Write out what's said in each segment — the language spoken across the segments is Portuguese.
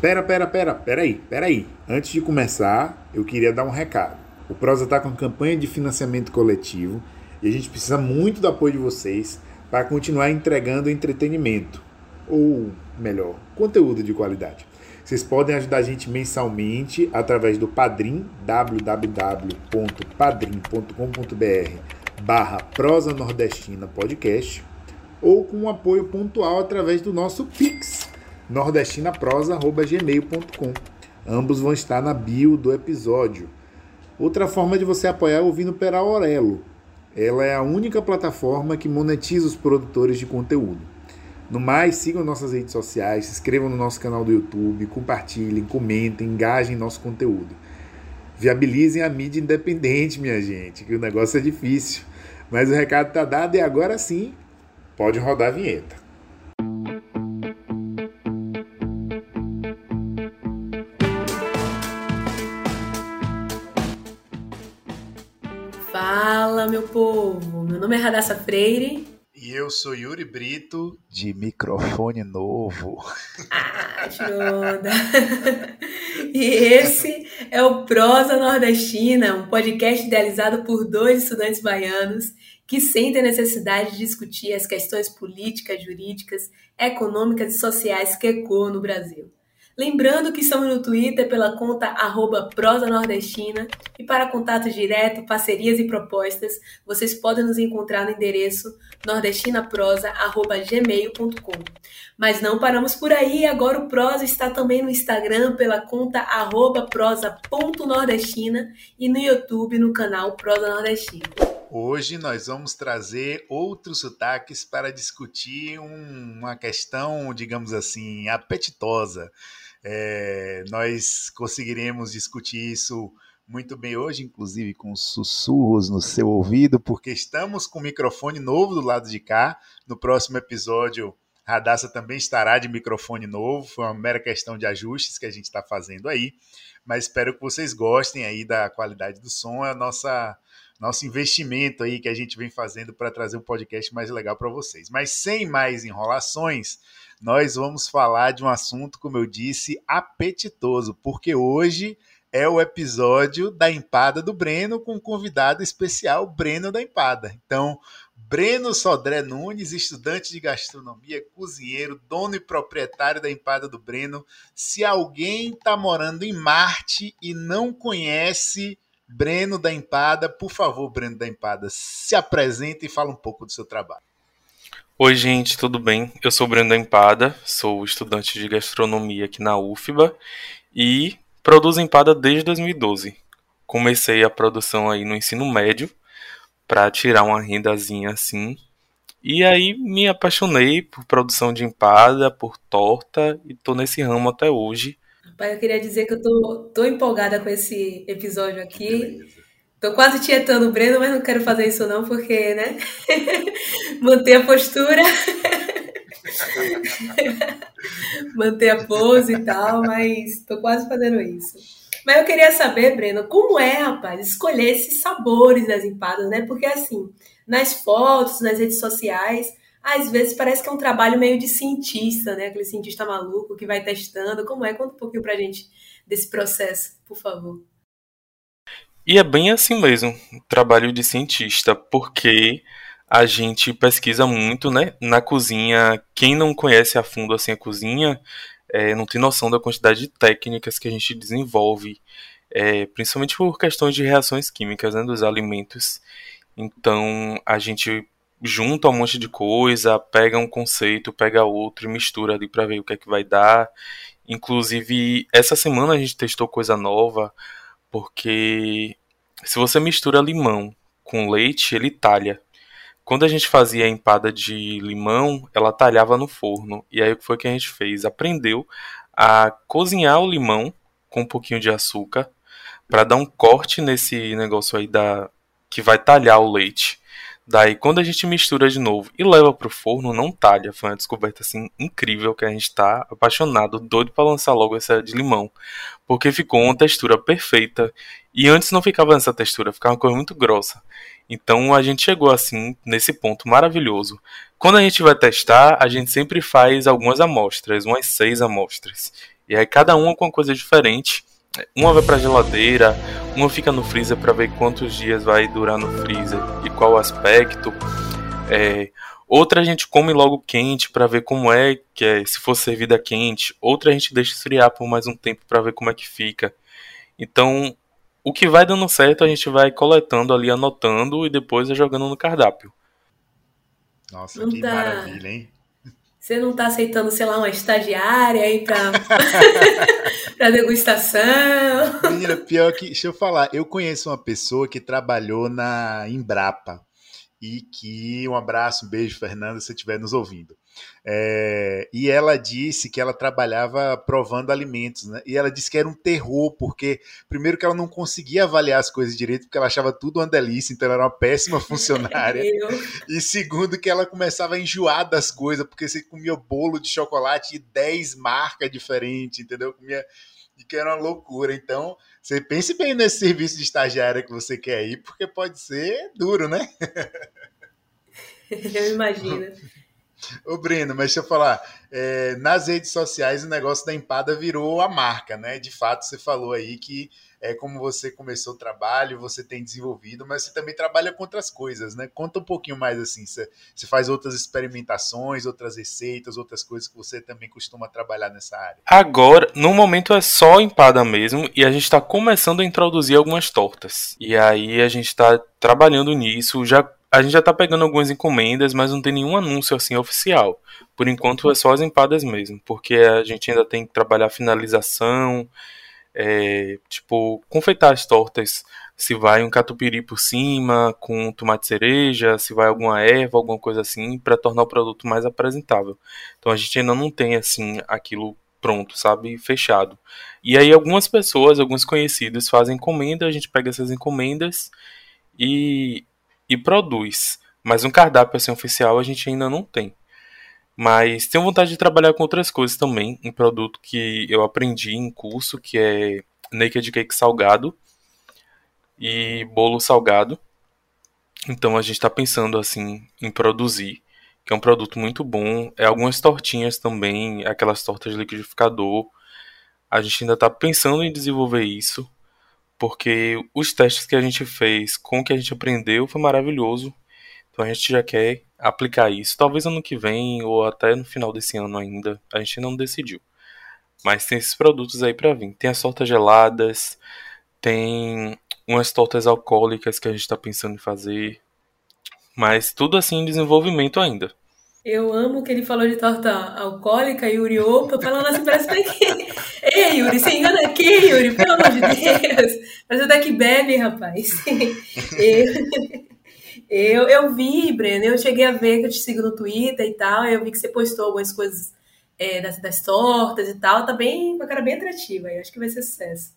Pera, pera, pera, pera aí, pera aí. Antes de começar, eu queria dar um recado. O Prosa está com campanha de financiamento coletivo e a gente precisa muito do apoio de vocês para continuar entregando entretenimento, ou melhor, conteúdo de qualidade. Vocês podem ajudar a gente mensalmente através do Padrim, www.padrim.com.br barra Prosa Nordestina Podcast, ou com um apoio pontual através do nosso Pix, nordestinaprosa.gmail.com. Ambos vão estar na bio do episódio. Outra forma de você apoiar é ouvindo pela Aurelo. Ela é a única plataforma que monetiza os produtores de conteúdo. No mais, sigam nossas redes sociais, se inscrevam no nosso canal do YouTube, compartilhem, comentem, engajem nosso conteúdo. Viabilizem a mídia independente, minha gente, que o negócio é difícil. Mas o recado está dado e agora sim, pode rodar a vinheta. Meu povo! Meu nome é Radassa Freire. E eu sou Yuri Brito, de microfone novo. Ah, Jonda! e esse é o Prosa Nordestina, um podcast idealizado por dois estudantes baianos que sentem a necessidade de discutir as questões políticas, jurídicas, econômicas e sociais que ecoam no Brasil. Lembrando que estamos no Twitter pela conta arroba Prosa Nordestina e para contato direto, parcerias e propostas, vocês podem nos encontrar no endereço nordestinaprosa.gmail.com. Mas não paramos por aí, agora o Prosa está também no Instagram pela conta arroba prosa.nordestina e no YouTube no canal Prosa Nordestina. Hoje nós vamos trazer outros sotaques para discutir um, uma questão, digamos assim, apetitosa é, nós conseguiremos discutir isso muito bem hoje, inclusive com sussurros no seu ouvido, porque estamos com microfone novo do lado de cá. No próximo episódio, Radassa também estará de microfone novo. Foi uma mera questão de ajustes que a gente está fazendo aí. Mas espero que vocês gostem aí da qualidade do som. É a nossa nosso investimento aí que a gente vem fazendo para trazer um podcast mais legal para vocês. Mas sem mais enrolações, nós vamos falar de um assunto, como eu disse, apetitoso, porque hoje é o episódio da Empada do Breno com um convidado especial, Breno da Empada. Então, Breno Sodré Nunes, estudante de gastronomia, cozinheiro, dono e proprietário da Empada do Breno. Se alguém está morando em Marte e não conhece Breno da Empada, por favor, Breno da Empada, se apresente e fala um pouco do seu trabalho. Oi, gente, tudo bem? Eu sou Brenda Empada, sou estudante de gastronomia aqui na UFBA e produzo empada desde 2012. Comecei a produção aí no ensino médio para tirar uma rendazinha assim. E aí me apaixonei por produção de empada, por torta e tô nesse ramo até hoje. Pai, eu queria dizer que eu tô, tô empolgada com esse episódio aqui. Tô quase tietando o Breno, mas não quero fazer isso não, porque, né? Manter a postura. Manter a pose e tal, mas tô quase fazendo isso. Mas eu queria saber, Breno, como é, rapaz, escolher esses sabores das empadas, né? Porque assim, nas fotos, nas redes sociais, às vezes parece que é um trabalho meio de cientista, né? Aquele cientista maluco que vai testando. Como é? Conta um pouquinho pra gente desse processo, por favor. E é bem assim mesmo, trabalho de cientista, porque a gente pesquisa muito, né, na cozinha. Quem não conhece a fundo assim a cozinha, é, não tem noção da quantidade de técnicas que a gente desenvolve, é, principalmente por questões de reações químicas, né, dos alimentos. Então a gente junta um monte de coisa, pega um conceito, pega outro e mistura ali para ver o que é que vai dar. Inclusive essa semana a gente testou coisa nova porque se você mistura limão com leite, ele talha. Quando a gente fazia a empada de limão, ela talhava no forno. E aí o que foi que a gente fez? Aprendeu a cozinhar o limão com um pouquinho de açúcar para dar um corte nesse negócio aí da que vai talhar o leite. Daí, quando a gente mistura de novo e leva pro forno, não talha. Foi uma descoberta assim incrível que a gente tá apaixonado, doido para lançar logo essa de limão, porque ficou uma textura perfeita. E antes não ficava nessa textura, ficava uma coisa muito grossa. Então a gente chegou assim nesse ponto maravilhoso. Quando a gente vai testar, a gente sempre faz algumas amostras, umas seis amostras. E aí cada uma com uma coisa diferente. Uma vai para geladeira, uma fica no freezer para ver quantos dias vai durar no freezer e qual aspecto. É, outra a gente come logo quente para ver como é, que é, se for servida quente. Outra a gente deixa esfriar por mais um tempo para ver como é que fica. Então, o que vai dando certo a gente vai coletando ali, anotando e depois jogando no cardápio. Nossa, não que tá... maravilha, hein? Você não está aceitando, sei lá, uma estagiária aí para degustação? Menina, pior que, deixa eu falar, eu conheço uma pessoa que trabalhou na Embrapa e que um abraço, um beijo, Fernanda, se estiver nos ouvindo. É, e ela disse que ela trabalhava provando alimentos, né? E ela disse que era um terror, porque, primeiro, que ela não conseguia avaliar as coisas direito, porque ela achava tudo uma delícia, então ela era uma péssima funcionária. e segundo, que ela começava a enjoar das coisas, porque você comia bolo de chocolate de 10 marcas diferentes, entendeu? Comia. E que era uma loucura. Então, você pense bem nesse serviço de estagiária que você quer ir, porque pode ser duro, né? Eu imagino. Ô, Breno, mas deixa eu falar. É, nas redes sociais, o negócio da empada virou a marca, né? De fato, você falou aí que é como você começou o trabalho, você tem desenvolvido, mas você também trabalha com outras coisas, né? Conta um pouquinho mais assim. Você, você faz outras experimentações, outras receitas, outras coisas que você também costuma trabalhar nessa área. Agora, no momento é só empada mesmo, e a gente está começando a introduzir algumas tortas. E aí a gente está trabalhando nisso, já a gente já tá pegando algumas encomendas, mas não tem nenhum anúncio assim oficial. Por enquanto é só as empadas mesmo, porque a gente ainda tem que trabalhar a finalização, é, tipo, confeitar as tortas. Se vai um catupiry por cima, com tomate cereja, se vai alguma erva, alguma coisa assim, para tornar o produto mais apresentável. Então a gente ainda não tem assim aquilo pronto, sabe, fechado. E aí algumas pessoas, alguns conhecidos fazem encomenda, a gente pega essas encomendas e e produz. Mas um cardápio assim oficial a gente ainda não tem. Mas tenho vontade de trabalhar com outras coisas também. Um produto que eu aprendi em curso, que é naked cake salgado e bolo salgado. Então a gente está pensando assim em produzir, que é um produto muito bom. É algumas tortinhas também, aquelas tortas de liquidificador. A gente ainda está pensando em desenvolver isso porque os testes que a gente fez com o que a gente aprendeu foi maravilhoso. Então a gente já quer aplicar isso. Talvez ano que vem ou até no final desse ano ainda. A gente não decidiu. Mas tem esses produtos aí para vir. Tem as tortas geladas, tem umas tortas alcoólicas que a gente está pensando em fazer. Mas tudo assim em desenvolvimento ainda. Eu amo que ele falou de torta alcoólica, Yuri. Opa, falando assim, parece daqui. Ei, Yuri, você engana aqui, Yuri, pelo amor de Deus. Parece daqui bebe, rapaz. Eu, eu, eu vi, Breno, eu cheguei a ver que eu te sigo no Twitter e tal, eu vi que você postou algumas coisas é, das, das tortas e tal, tá bem, uma cara bem atrativa, eu acho que vai ser sucesso.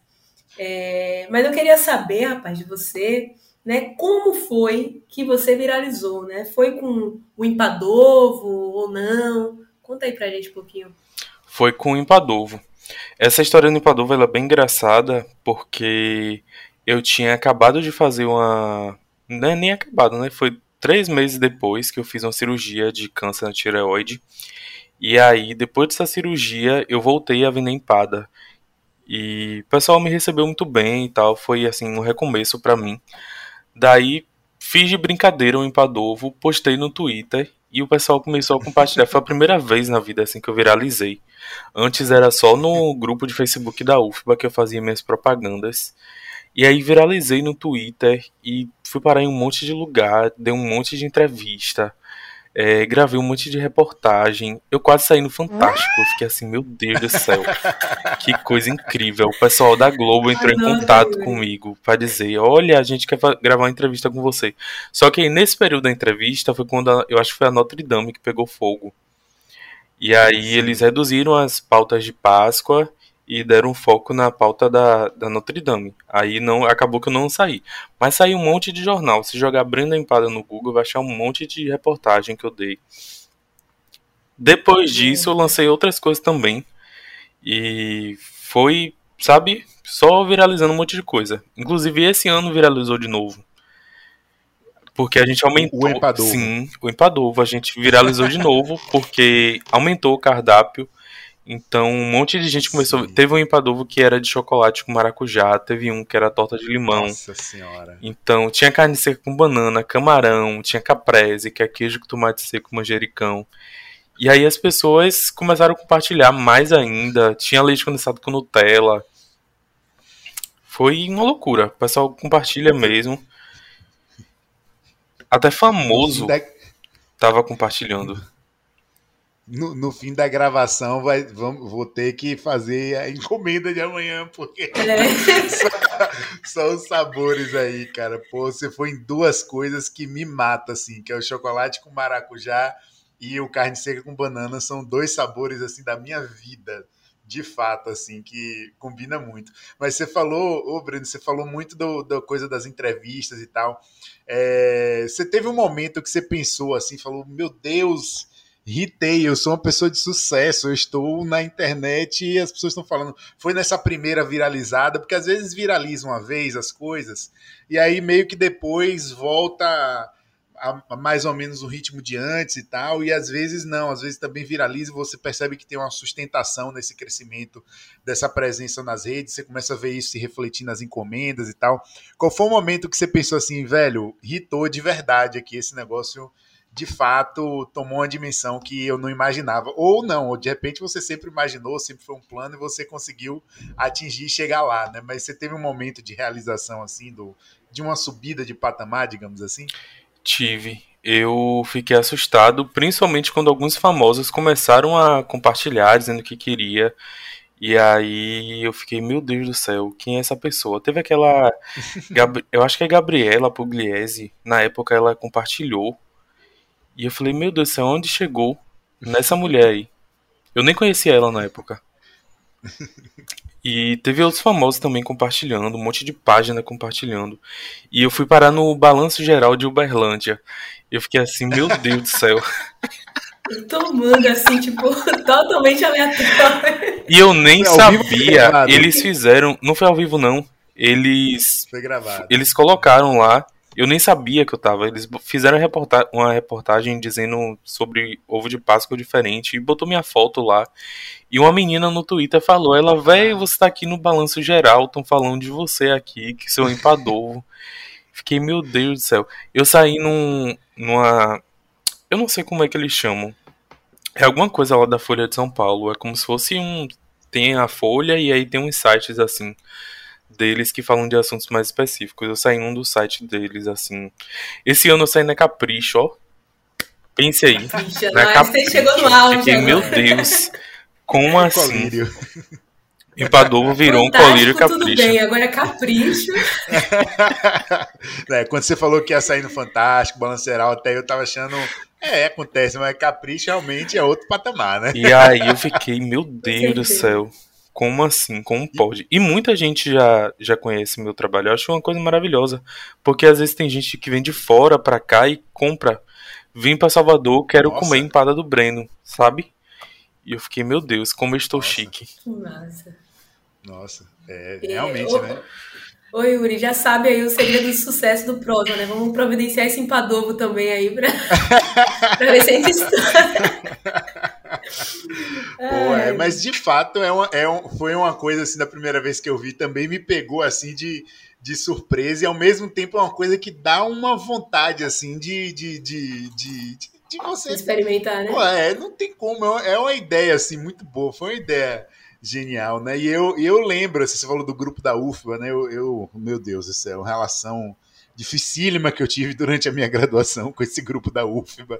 É, mas eu queria saber, rapaz, de você né? Como foi que você viralizou, né? Foi com o Impadovo ou não? Conta aí pra gente um pouquinho. Foi com o Impadovo. Essa história do Impadovo é bem engraçada porque eu tinha acabado de fazer uma. Não é nem acabado, né? Foi três meses depois que eu fiz uma cirurgia de câncer na tireoide. E aí, depois dessa cirurgia, eu voltei a vender empada. E o pessoal me recebeu muito bem e tal. Foi assim um recomeço para mim. Daí fiz de brincadeira um empadovo, postei no Twitter e o pessoal começou a compartilhar. Foi a primeira vez na vida assim que eu viralizei. Antes era só no grupo de Facebook da UFBA que eu fazia minhas propagandas. E aí viralizei no Twitter e fui parar em um monte de lugar, dei um monte de entrevista. É, gravei um monte de reportagem. Eu quase saí no Fantástico. Eu fiquei assim, meu Deus do céu. que coisa incrível. O pessoal da Globo entrou em contato comigo para dizer: olha, a gente quer gravar uma entrevista com você. Só que nesse período da entrevista foi quando a, eu acho que foi a Notre Dame que pegou fogo. E aí eles reduziram as pautas de Páscoa e deram foco na pauta da, da Notre Dame. Aí não acabou que eu não saí. Mas saiu um monte de jornal. Se jogar Brenda Empada no Google, vai achar um monte de reportagem que eu dei. Depois disso, eu lancei outras coisas também. E foi, sabe, só viralizando um monte de coisa. Inclusive, esse ano viralizou de novo. Porque a gente aumentou. O Empadovo. Sim, o Empadovo. A gente viralizou de novo porque aumentou o cardápio. Então, um monte de gente começou. Sim. Teve um empadovo que era de chocolate com maracujá, teve um que era torta de limão. Nossa senhora. Então, tinha carne seca com banana, camarão, tinha caprese, que é queijo com tomate seco, manjericão. E aí as pessoas começaram a compartilhar mais ainda. Tinha leite condensado com Nutella. Foi uma loucura. O pessoal compartilha mesmo. Até famoso tava compartilhando. No, no fim da gravação, vai, vamos, vou ter que fazer a encomenda de amanhã, porque É. só, só os sabores aí, cara. Pô, você foi em duas coisas que me matam, assim, que é o chocolate com maracujá e o carne seca com banana. São dois sabores, assim, da minha vida, de fato, assim, que combina muito. Mas você falou, ô Breno, você falou muito do, da coisa das entrevistas e tal. É, você teve um momento que você pensou assim, falou, meu Deus, Ritei, eu sou uma pessoa de sucesso, eu estou na internet e as pessoas estão falando. Foi nessa primeira viralizada, porque às vezes viraliza uma vez as coisas, e aí meio que depois volta a, a mais ou menos o ritmo de antes e tal, e às vezes não, às vezes também viraliza e você percebe que tem uma sustentação nesse crescimento dessa presença nas redes, você começa a ver isso se refletir nas encomendas e tal. Qual foi o momento que você pensou assim, velho, hitou de verdade aqui esse negócio? De fato tomou uma dimensão que eu não imaginava. Ou não, ou de repente você sempre imaginou, sempre foi um plano e você conseguiu atingir e chegar lá, né? Mas você teve um momento de realização assim, do, de uma subida de patamar, digamos assim? Tive. Eu fiquei assustado, principalmente quando alguns famosos começaram a compartilhar, dizendo que queria. E aí eu fiquei, meu Deus do céu, quem é essa pessoa? Teve aquela. Eu acho que é Gabriela Pugliese. Na época ela compartilhou. E eu falei, meu Deus do céu, onde chegou nessa mulher aí? Eu nem conhecia ela na época. E teve outros famosos também compartilhando, um monte de página compartilhando. E eu fui parar no Balanço Geral de Uberlândia. Eu fiquei assim, meu Deus do céu. Tomando assim, tipo, totalmente aleatório. E eu nem Foi sabia. Eles fizeram. Não foi ao vivo, não. Eles. Foi gravado. Eles colocaram lá. Eu nem sabia que eu tava. Eles fizeram reporta uma reportagem dizendo sobre ovo de Páscoa diferente e botou minha foto lá. E uma menina no Twitter falou: Ela, velho, você tá aqui no balanço geral, estão falando de você aqui, que seu empadorvo. Fiquei, meu Deus do céu. Eu saí num, numa. Eu não sei como é que eles chamam. É alguma coisa lá da Folha de São Paulo. É como se fosse um. Tem a Folha e aí tem uns sites assim deles que falam de assuntos mais específicos. Eu saí num dos sites deles, assim. Esse ano eu saí na Capricho, ó. Pense aí. Bicha, Na mas você chegou no auge. Fiquei, meu Deus. Como assim? Colírio. Empadorvo virou um Fantástico, colírio Tudo capricho. bem, agora é capricho. É, quando você falou que ia sair no Fantástico, Balanceral, até eu tava achando. É, acontece, mas Capricho realmente é outro patamar, né? E aí eu fiquei, meu Deus do céu. Como assim? Como pode? E muita gente já, já conhece meu trabalho. Eu acho uma coisa maravilhosa. Porque às vezes tem gente que vem de fora pra cá e compra. Vim pra Salvador, quero Nossa. comer empada do Breno, sabe? E eu fiquei, meu Deus, como eu estou Nossa. chique. Que massa. Nossa, é, É, realmente, né? Oi, Yuri, já sabe aí o segredo do sucesso do Prosa, né? Vamos providenciar esse empadovo também aí pra, pra ver se a gente estoura. Pô, é, mas de fato é uma, é um, foi uma coisa assim da primeira vez que eu vi também me pegou assim de, de surpresa e ao mesmo tempo é uma coisa que dá uma vontade assim de de, de, de, de, você Experimentar, né? Pô, é, não tem como, é uma- é uma ideia assim muito boa, foi uma ideia genial, né? E eu, eu lembro, assim, você falou do grupo da UFBA, né? Eu, eu, meu Deus do céu, relação dificílima que eu tive durante a minha graduação com esse grupo da UFBA.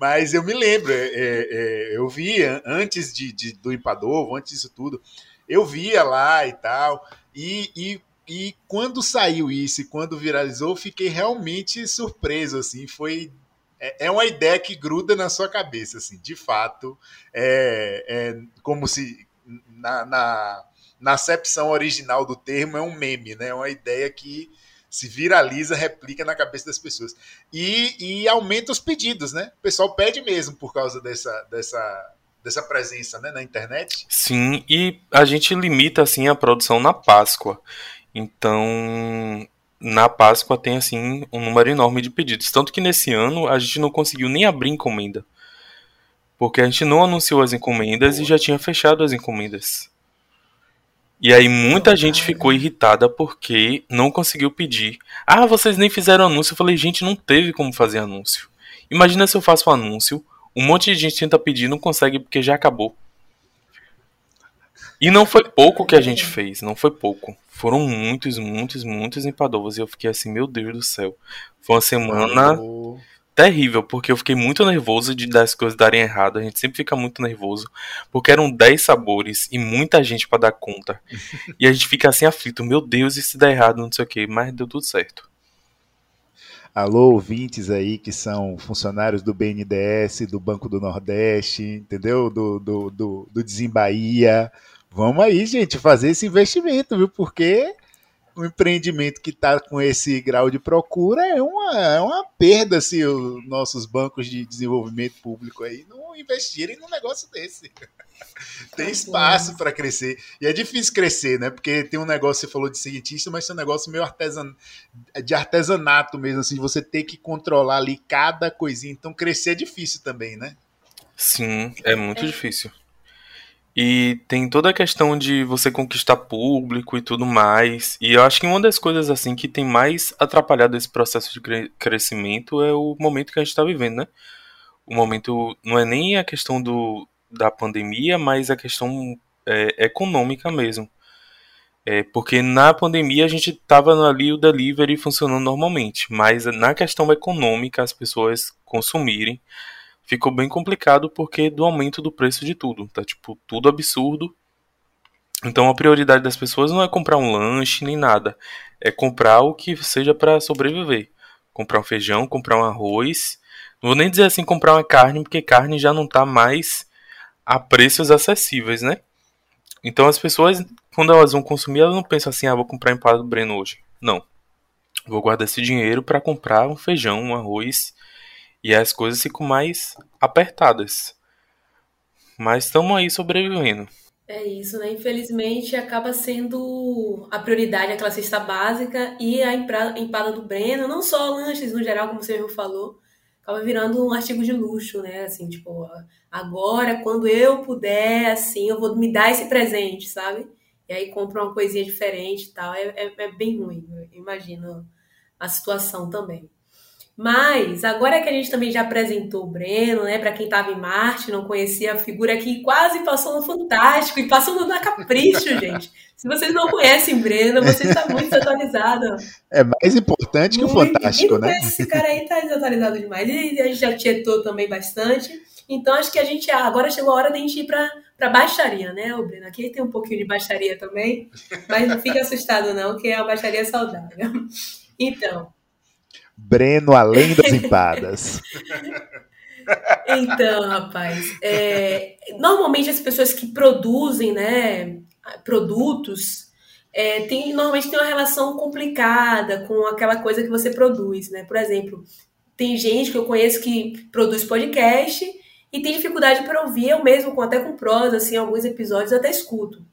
Mas eu me lembro, é, é, é, eu via antes de, de- do Impadovo, antes disso tudo, eu via lá e tal, e, e, e quando saiu isso e quando viralizou, fiquei realmente surpreso, assim, foi é é uma ideia que gruda na sua cabeça, assim, de fato, é, é como se na, na, na acepção original do termo, é um meme, né? É uma ideia que se viraliza, replica na cabeça das pessoas. E, e aumenta os pedidos, né? O pessoal pede mesmo por causa dessa, dessa, dessa presença né, na internet. Sim, e a gente limita assim a produção na Páscoa. Então, na Páscoa tem assim um número enorme de pedidos. Tanto que nesse ano a gente não conseguiu nem abrir encomenda. Porque a gente não anunciou as encomendas Boa. e já tinha fechado as encomendas. E aí muita gente ficou irritada porque não conseguiu pedir. Ah, vocês nem fizeram anúncio. Eu falei, gente, não teve como fazer anúncio. Imagina se eu faço um anúncio, um monte de gente tenta pedir não consegue porque já acabou. E não foi pouco que a gente fez, não foi pouco. Foram muitos, muitos, muitos empadovas e eu fiquei assim, meu Deus do céu. Foi uma semana terrível, porque eu fiquei muito nervoso de das coisas darem errado. A gente sempre fica muito nervoso, porque eram 10 sabores e muita gente para dar conta. e a gente fica assim aflito, meu Deus, e se der errado, não sei o que, mas deu tudo certo. Alô, ouvintes aí que são funcionários do BNDES, do Banco do Nordeste, entendeu? Do, do, do, do Desembaía. Vamos aí, gente, fazer esse investimento, viu? Porque um empreendimento que está com esse grau de procura é uma, é uma perda se os nossos bancos de desenvolvimento público aí não investirem num negócio desse. tem tá espaço para crescer. E é difícil crescer, né? Porque tem um negócio, você falou de cientista, mas tem um negócio meio artesan... de artesanato mesmo, assim, de você ter que controlar ali cada coisinha. Então crescer é difícil também, né? Sim, é muito é. difícil. E tem toda a questão de você conquistar público e tudo mais. E eu acho que uma das coisas assim que tem mais atrapalhado esse processo de cre crescimento é o momento que a gente está vivendo, né? O momento não é nem a questão do, da pandemia, mas a questão é, econômica mesmo. É, porque na pandemia a gente estava ali o delivery funcionando normalmente, mas na questão econômica as pessoas consumirem ficou bem complicado porque do aumento do preço de tudo, tá tipo tudo absurdo. Então a prioridade das pessoas não é comprar um lanche nem nada, é comprar o que seja para sobreviver. Comprar um feijão, comprar um arroz. Não vou nem dizer assim comprar uma carne, porque carne já não está mais a preços acessíveis, né? Então as pessoas, quando elas vão consumir, elas não pensam assim, ah, vou comprar empada do Breno hoje. Não. Vou guardar esse dinheiro para comprar um feijão, um arroz e as coisas ficam mais apertadas. Mas estamos aí sobrevivendo. É isso, né? Infelizmente acaba sendo a prioridade aquela cesta básica e a empada do Breno, não só lanches no geral, como você falou, acaba virando um artigo de luxo, né? Assim, tipo, agora, quando eu puder, assim, eu vou me dar esse presente, sabe? E aí compra uma coisinha diferente e tal. É, é, é bem ruim, eu imagino a situação também. Mas, agora que a gente também já apresentou o Breno, né? Para quem estava em Marte, não conhecia a figura que quase passou no Fantástico e passou no Capricho, gente. Se vocês não conhecem o Breno, você está muito desatualizado. É mais importante muito, que o Fantástico, né? Esse cara aí está desatualizado demais. E a gente já tietou também bastante. Então, acho que a gente agora chegou a hora de a gente ir para para baixaria, né, o Breno? Aqui tem um pouquinho de baixaria também, mas não fique assustado não, que é a baixaria saudável. Então, Breno além das empadas. Então, rapaz, é, normalmente as pessoas que produzem, né, produtos, é, tem, normalmente tem uma relação complicada com aquela coisa que você produz, né? Por exemplo, tem gente que eu conheço que produz podcast e tem dificuldade para ouvir, eu mesmo, até com prosa, assim, alguns episódios até escuto.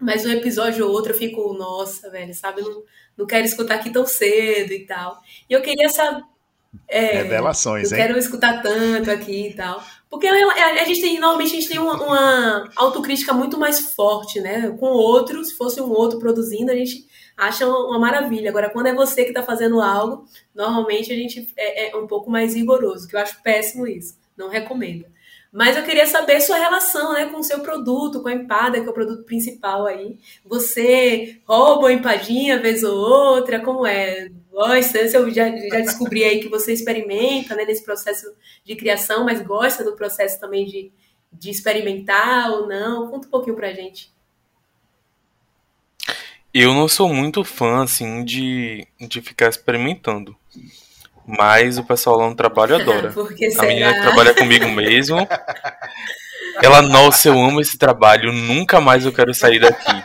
Mas um episódio ou outro eu fico, nossa, velho, sabe? Não, não quero escutar aqui tão cedo e tal. E eu queria saber. É, Revelações, hein? quero escutar tanto aqui e tal. Porque a, gente tem, normalmente a gente tem uma, uma, autocrítica muito mais forte, né? Com outro, se fosse um outro produzindo, a gente acha uma, maravilha. Agora, quando é você que está fazendo algo, normalmente a gente é, é um pouco mais rigoroso, que eu acho péssimo isso. Não recomendo. Mas eu queria saber sua relação né, com o seu produto, com a empada, que é o produto principal aí. Você rouba uma empadinha vez ou outra? Como é? Gosta? Eu já, já descobri aí que você experimenta né, nesse processo de criação, mas gosta do processo também de, de experimentar ou não? Conta um pouquinho pra gente. Eu não sou muito fã, assim, de, de ficar experimentando. Mas o pessoal lá no trabalho adora. a menina que trabalha comigo mesmo. Ela, nossa, eu amo esse trabalho, nunca mais eu quero sair daqui.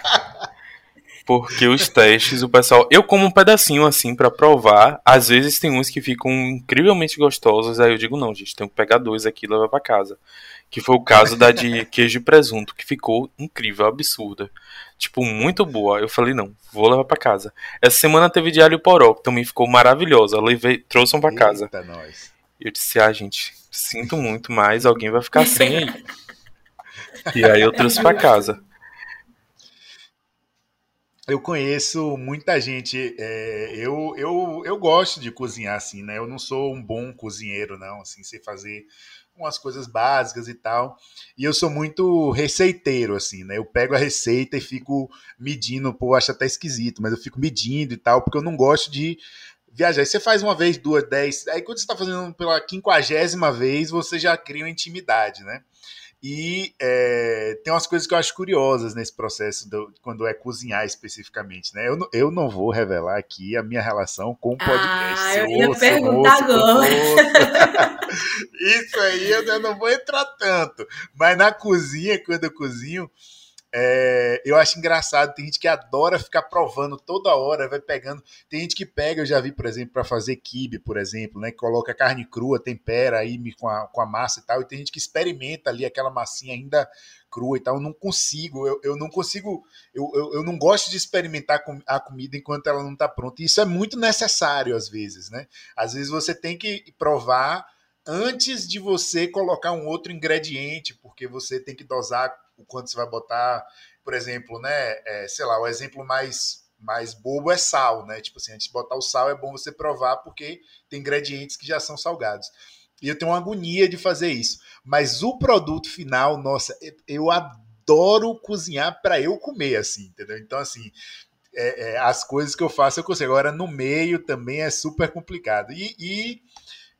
Porque os testes, o pessoal. Eu como um pedacinho assim para provar. Às vezes tem uns que ficam incrivelmente gostosos. Aí eu digo, não, gente, tenho que pegar dois aqui e levar pra casa. Que foi o caso da de queijo e presunto, que ficou incrível, absurda. Tipo, muito boa. Eu falei, não, vou levar pra casa. Essa semana teve de alho poró, que também ficou maravilhosa. Levei, trouxe um pra casa. Nós. Eu disse, ah, gente, sinto muito, mas alguém vai ficar sem aí. E aí eu trouxe pra casa. Eu conheço muita gente. É, eu, eu, eu gosto de cozinhar assim, né? Eu não sou um bom cozinheiro, não. Assim, sei fazer umas coisas básicas e tal. E eu sou muito receiteiro, assim, né? Eu pego a receita e fico medindo, pô, acho até esquisito, mas eu fico medindo e tal, porque eu não gosto de viajar. Aí você faz uma vez, duas, dez. Aí quando você está fazendo pela quinquagésima vez, você já cria uma intimidade, né? E é, tem umas coisas que eu acho curiosas nesse processo, do, quando é cozinhar especificamente, né? Eu, eu não vou revelar aqui a minha relação com o podcast. Ah, eu ia ouço, perguntar ouço, agora. Isso aí eu não vou entrar tanto. Mas na cozinha, quando eu cozinho, é, eu acho engraçado, tem gente que adora ficar provando toda hora, vai pegando. Tem gente que pega, eu já vi, por exemplo, para fazer kibe, por exemplo, né? Coloca carne crua, tempera aí com a, com a massa e tal. E tem gente que experimenta ali aquela massinha ainda crua e tal. Eu não consigo, eu, eu não consigo, eu, eu, eu não gosto de experimentar a comida enquanto ela não está pronta. E isso é muito necessário às vezes, né? Às vezes você tem que provar antes de você colocar um outro ingrediente, porque você tem que dosar o quanto você vai botar, por exemplo, né? É, sei lá, o exemplo mais mais bobo é sal, né? Tipo assim, antes de botar o sal é bom você provar porque tem ingredientes que já são salgados. E eu tenho uma agonia de fazer isso. Mas o produto final, nossa, eu adoro cozinhar para eu comer, assim, entendeu? Então, assim, é, é, as coisas que eu faço eu consigo. Agora, no meio também é super complicado. E, e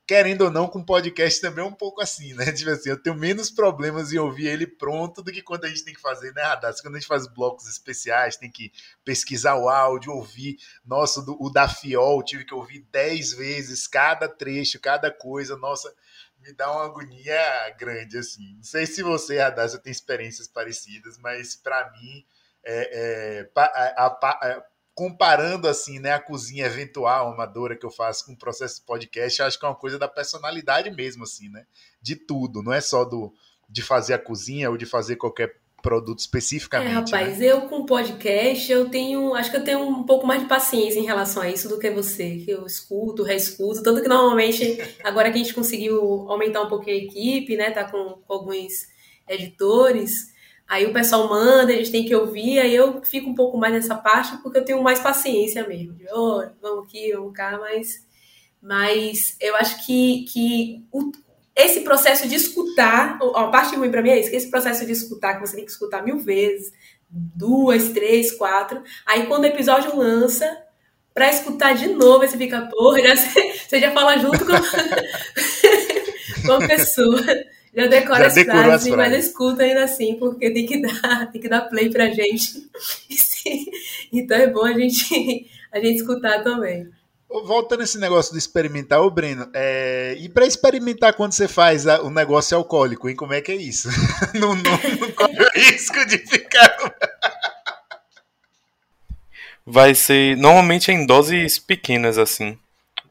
querendo ou não, com podcast também é um pouco assim, né? Tipo assim, eu tenho menos problemas em ouvir ele pronto do que quando a gente tem que fazer, né, Radassa? Quando a gente faz blocos especiais, tem que pesquisar o áudio, ouvir. Nossa, o da Fiol, tive que ouvir dez vezes cada trecho, cada coisa. Nossa, me dá uma agonia grande, assim. Não sei se você, Radassa, tem experiências parecidas, mas para mim, é, é, a, a, a comparando assim, né, a cozinha eventual, amadora que eu faço com o processo de podcast, eu acho que é uma coisa da personalidade mesmo, assim, né? De tudo, não é só do de fazer a cozinha ou de fazer qualquer produto especificamente. É, rapaz, né? eu com podcast, eu tenho, acho que eu tenho um pouco mais de paciência em relação a isso do que você, que eu escuto, reescuto, tanto que normalmente, agora que a gente conseguiu aumentar um pouquinho a equipe, né, tá com, com alguns editores, Aí o pessoal manda, a gente tem que ouvir, aí eu fico um pouco mais nessa parte porque eu tenho mais paciência mesmo. De, oh, vamos aqui, vamos cá, mas, mas eu acho que, que o, esse processo de escutar, a parte ruim para mim é isso, que esse processo de escutar, que você tem que escutar mil vezes, duas, três, quatro, aí quando o episódio lança, para escutar de novo, você fica, porra, você já fala junto com, com a pessoa. Já decora Já as frases, mas escuta ainda assim, porque tem que dar, tem que dar play pra gente. então é bom a gente, a gente escutar também. Voltando esse negócio de experimentar, ô Breno, é... e para experimentar quando você faz o negócio alcoólico, hein? Como é que é isso? não, não, não corre o risco de ficar. Vai ser. Normalmente é em doses pequenas, assim.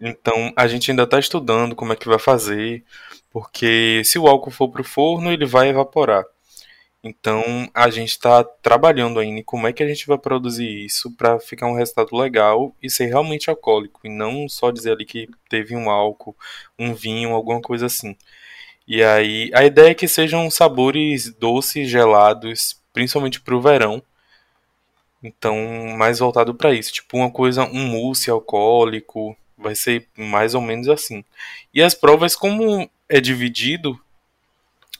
Então a gente ainda está estudando como é que vai fazer porque se o álcool for para o forno, ele vai evaporar. Então a gente está trabalhando ainda em como é que a gente vai produzir isso para ficar um resultado legal e ser realmente alcoólico, e não só dizer ali que teve um álcool, um vinho, alguma coisa assim. E aí a ideia é que sejam sabores doces, gelados, principalmente para o verão. Então, mais voltado para isso, tipo uma coisa, um mousse alcoólico, vai ser mais ou menos assim. E as provas, como é dividido,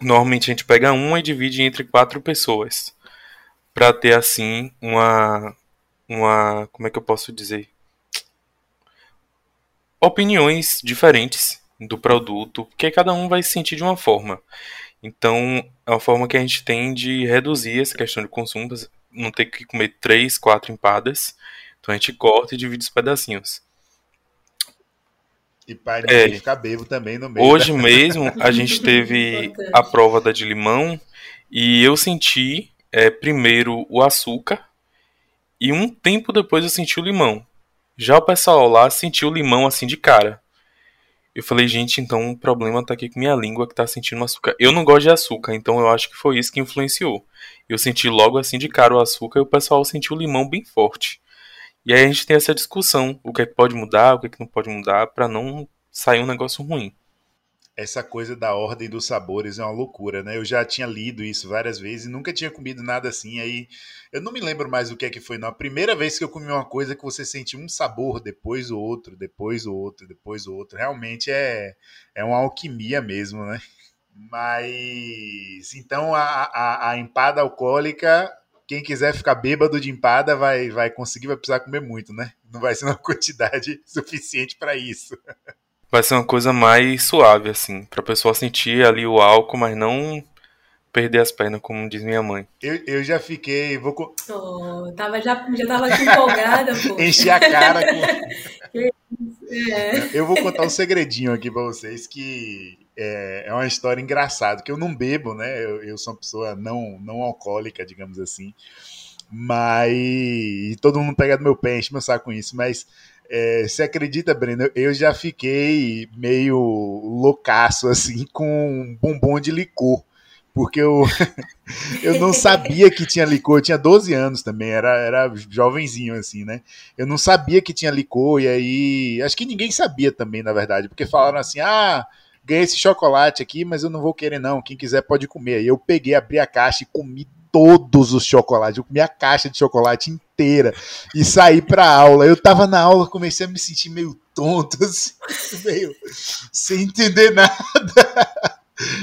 normalmente a gente pega uma e divide entre quatro pessoas para ter assim uma uma como é que eu posso dizer opiniões diferentes do produto, porque cada um vai se sentir de uma forma. Então, é uma forma que a gente tem de reduzir essa questão de consumo, não ter que comer três, quatro empadas. Então a gente corta e divide os pedacinhos. E para é, ficar bebo também no meio. Hoje da... mesmo a gente teve a prova da de limão e eu senti é, primeiro o açúcar E um tempo depois eu senti o limão. Já o pessoal lá sentiu o limão assim de cara. Eu falei, gente, então o problema tá aqui com minha língua que tá sentindo açúcar. Eu não gosto de açúcar, então eu acho que foi isso que influenciou. Eu senti logo assim de cara o açúcar e o pessoal sentiu o limão bem forte. E aí a gente tem essa discussão, o que é que pode mudar, o que é que não pode mudar, para não sair um negócio ruim essa coisa da ordem dos sabores é uma loucura, né? Eu já tinha lido isso várias vezes e nunca tinha comido nada assim. Aí eu não me lembro mais o que é que foi, não. A primeira vez que eu comi uma coisa que você sente um sabor, depois o outro, depois o outro, depois o outro. Realmente é, é uma alquimia mesmo, né? Mas então a, a, a empada alcoólica, quem quiser ficar bêbado de empada vai, vai conseguir, vai precisar comer muito, né? Não vai ser uma quantidade suficiente para isso vai ser uma coisa mais suave, assim, pra pessoa sentir ali o álcool, mas não perder as pernas, como diz minha mãe. Eu, eu já fiquei. Vou... Oh, tava já, já tava empolgada, pô. Enchi a cara com. é. Eu vou contar um segredinho aqui pra vocês que é, é uma história engraçada, que eu não bebo, né? Eu, eu sou uma pessoa não, não alcoólica, digamos assim. Mas. Todo mundo pega do meu pé, enche meu saco com isso, mas é, você acredita, Breno? Eu já fiquei meio loucaço, assim, com um bombom de licor. Porque eu, eu não sabia que tinha licor. Eu tinha 12 anos também, era, era jovenzinho, assim, né? Eu não sabia que tinha licor, e aí. Acho que ninguém sabia também, na verdade, porque falaram assim: ah, ganhei esse chocolate aqui, mas eu não vou querer, não. Quem quiser pode comer. Aí eu peguei, abri a caixa e comi todos os chocolates. Eu comi a caixa de chocolate inteira e saí pra aula. Eu tava na aula, comecei a me sentir meio tonto, assim, meio sem entender nada.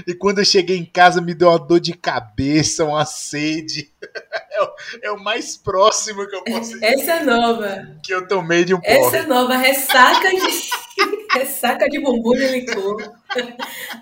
E quando eu cheguei em casa, me deu uma dor de cabeça, uma sede. É o, é o mais próximo que eu posso Essa é nova. Que eu tomei de um porre. Essa é nova, ressaca de, ressaca de bumbum de licor.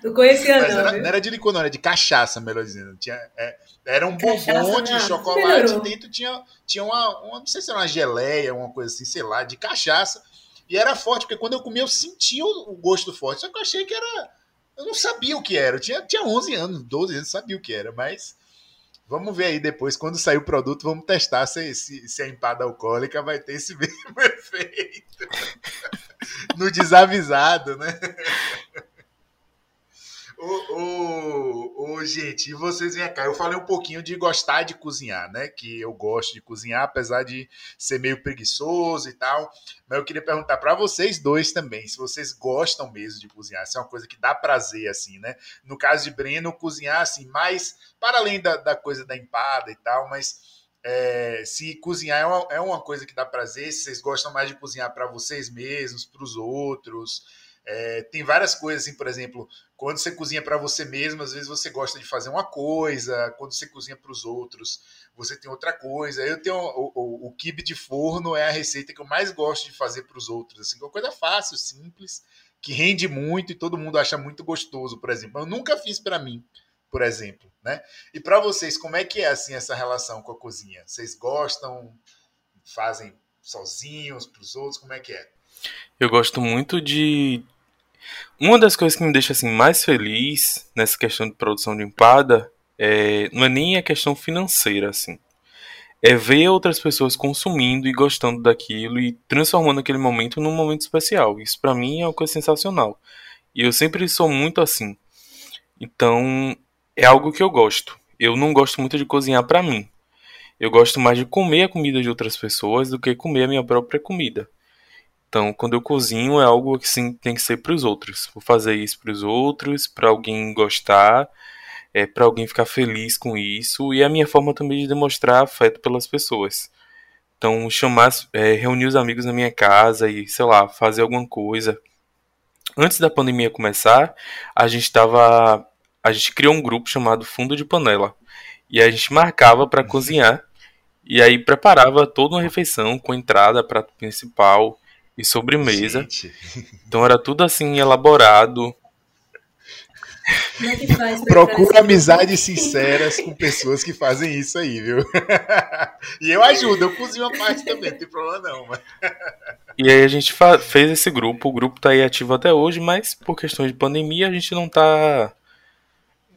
Não conhecia, Mas não. Era, não era de licor, não, era de cachaça, melhor dizendo. Tinha, é, era um bombom de chocolate e dentro tinha, tinha uma, uma, não sei se era uma geleia, uma coisa assim, sei lá, de cachaça. E era forte, porque quando eu comia eu sentia o, o gosto forte. Só que eu achei que era. Eu não sabia o que era. Eu tinha, tinha 11 anos, 12 anos, sabia o que era, mas. Vamos ver aí depois, quando sair o produto, vamos testar se, se, se a empada alcoólica vai ter esse mesmo efeito. no desavisado, né? Ô, gente, e vocês vêm cá. Eu falei um pouquinho de gostar de cozinhar, né? Que eu gosto de cozinhar, apesar de ser meio preguiçoso e tal. Mas eu queria perguntar para vocês dois também, se vocês gostam mesmo de cozinhar, se é uma coisa que dá prazer, assim, né? No caso de Breno, cozinhar, assim, mais para além da, da coisa da empada e tal, mas é, se cozinhar é uma, é uma coisa que dá prazer, se vocês gostam mais de cozinhar para vocês mesmos, para os outros. É, tem várias coisas, assim, por exemplo, quando você cozinha para você mesmo, às vezes você gosta de fazer uma coisa, quando você cozinha para os outros, você tem outra coisa. Eu tenho o, o, o kibe de forno é a receita que eu mais gosto de fazer para os outros, assim, uma coisa fácil, simples, que rende muito e todo mundo acha muito gostoso, por exemplo. Eu nunca fiz para mim, por exemplo, né? E para vocês, como é que é assim essa relação com a cozinha? Vocês gostam? Fazem sozinhos para os outros? Como é que é? Eu gosto muito de. Uma das coisas que me deixa assim mais feliz nessa questão de produção de empada é... não é nem a questão financeira assim. É ver outras pessoas consumindo e gostando daquilo e transformando aquele momento num momento especial. Isso para mim é uma coisa sensacional. E eu sempre sou muito assim. Então, é algo que eu gosto. Eu não gosto muito de cozinhar para mim. Eu gosto mais de comer a comida de outras pessoas do que comer a minha própria comida. Então, quando eu cozinho, é algo que sim, tem que ser para os outros. Vou fazer isso para os outros, para alguém gostar, é, para alguém ficar feliz com isso. E é a minha forma também de demonstrar afeto pelas pessoas. Então, chamar, é, reunir os amigos na minha casa e, sei lá, fazer alguma coisa. Antes da pandemia começar, a gente estava. A gente criou um grupo chamado Fundo de Panela. E a gente marcava para cozinhar. E aí preparava toda uma refeição com entrada, prato principal, e sobremesa. Gente. Então era tudo assim elaborado. É Procura amizades sinceras com pessoas que fazem isso aí, viu? e eu ajudo, eu cozinho uma parte também, não tem problema não. Mas... E aí a gente fez esse grupo, o grupo tá aí ativo até hoje, mas por questões de pandemia a gente não tá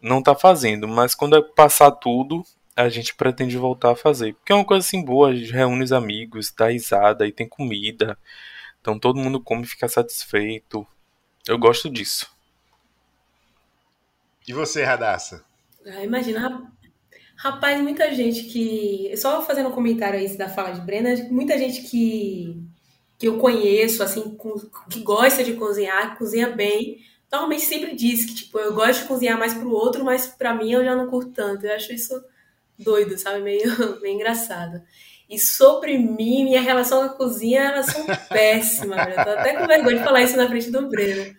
não tá fazendo, mas quando passar tudo, a gente pretende voltar a fazer. Porque é uma coisa assim boa, a gente reúne os amigos, dá risada e tem comida. Então todo mundo come e fica satisfeito. Eu gosto disso. E você, Radassa? Ah, imagina, rapaz, muita gente que. Só fazendo um comentário aí da fala de Brena, muita gente que, que eu conheço, assim, que gosta de cozinhar, que cozinha bem, normalmente sempre diz que, tipo, eu gosto de cozinhar mais pro outro, mas pra mim eu já não curto tanto. Eu acho isso doido, sabe? Meio, meio engraçado. E sobre mim, minha relação com a cozinha, elas são péssimas. Eu tô até com vergonha de falar isso na frente do Breno.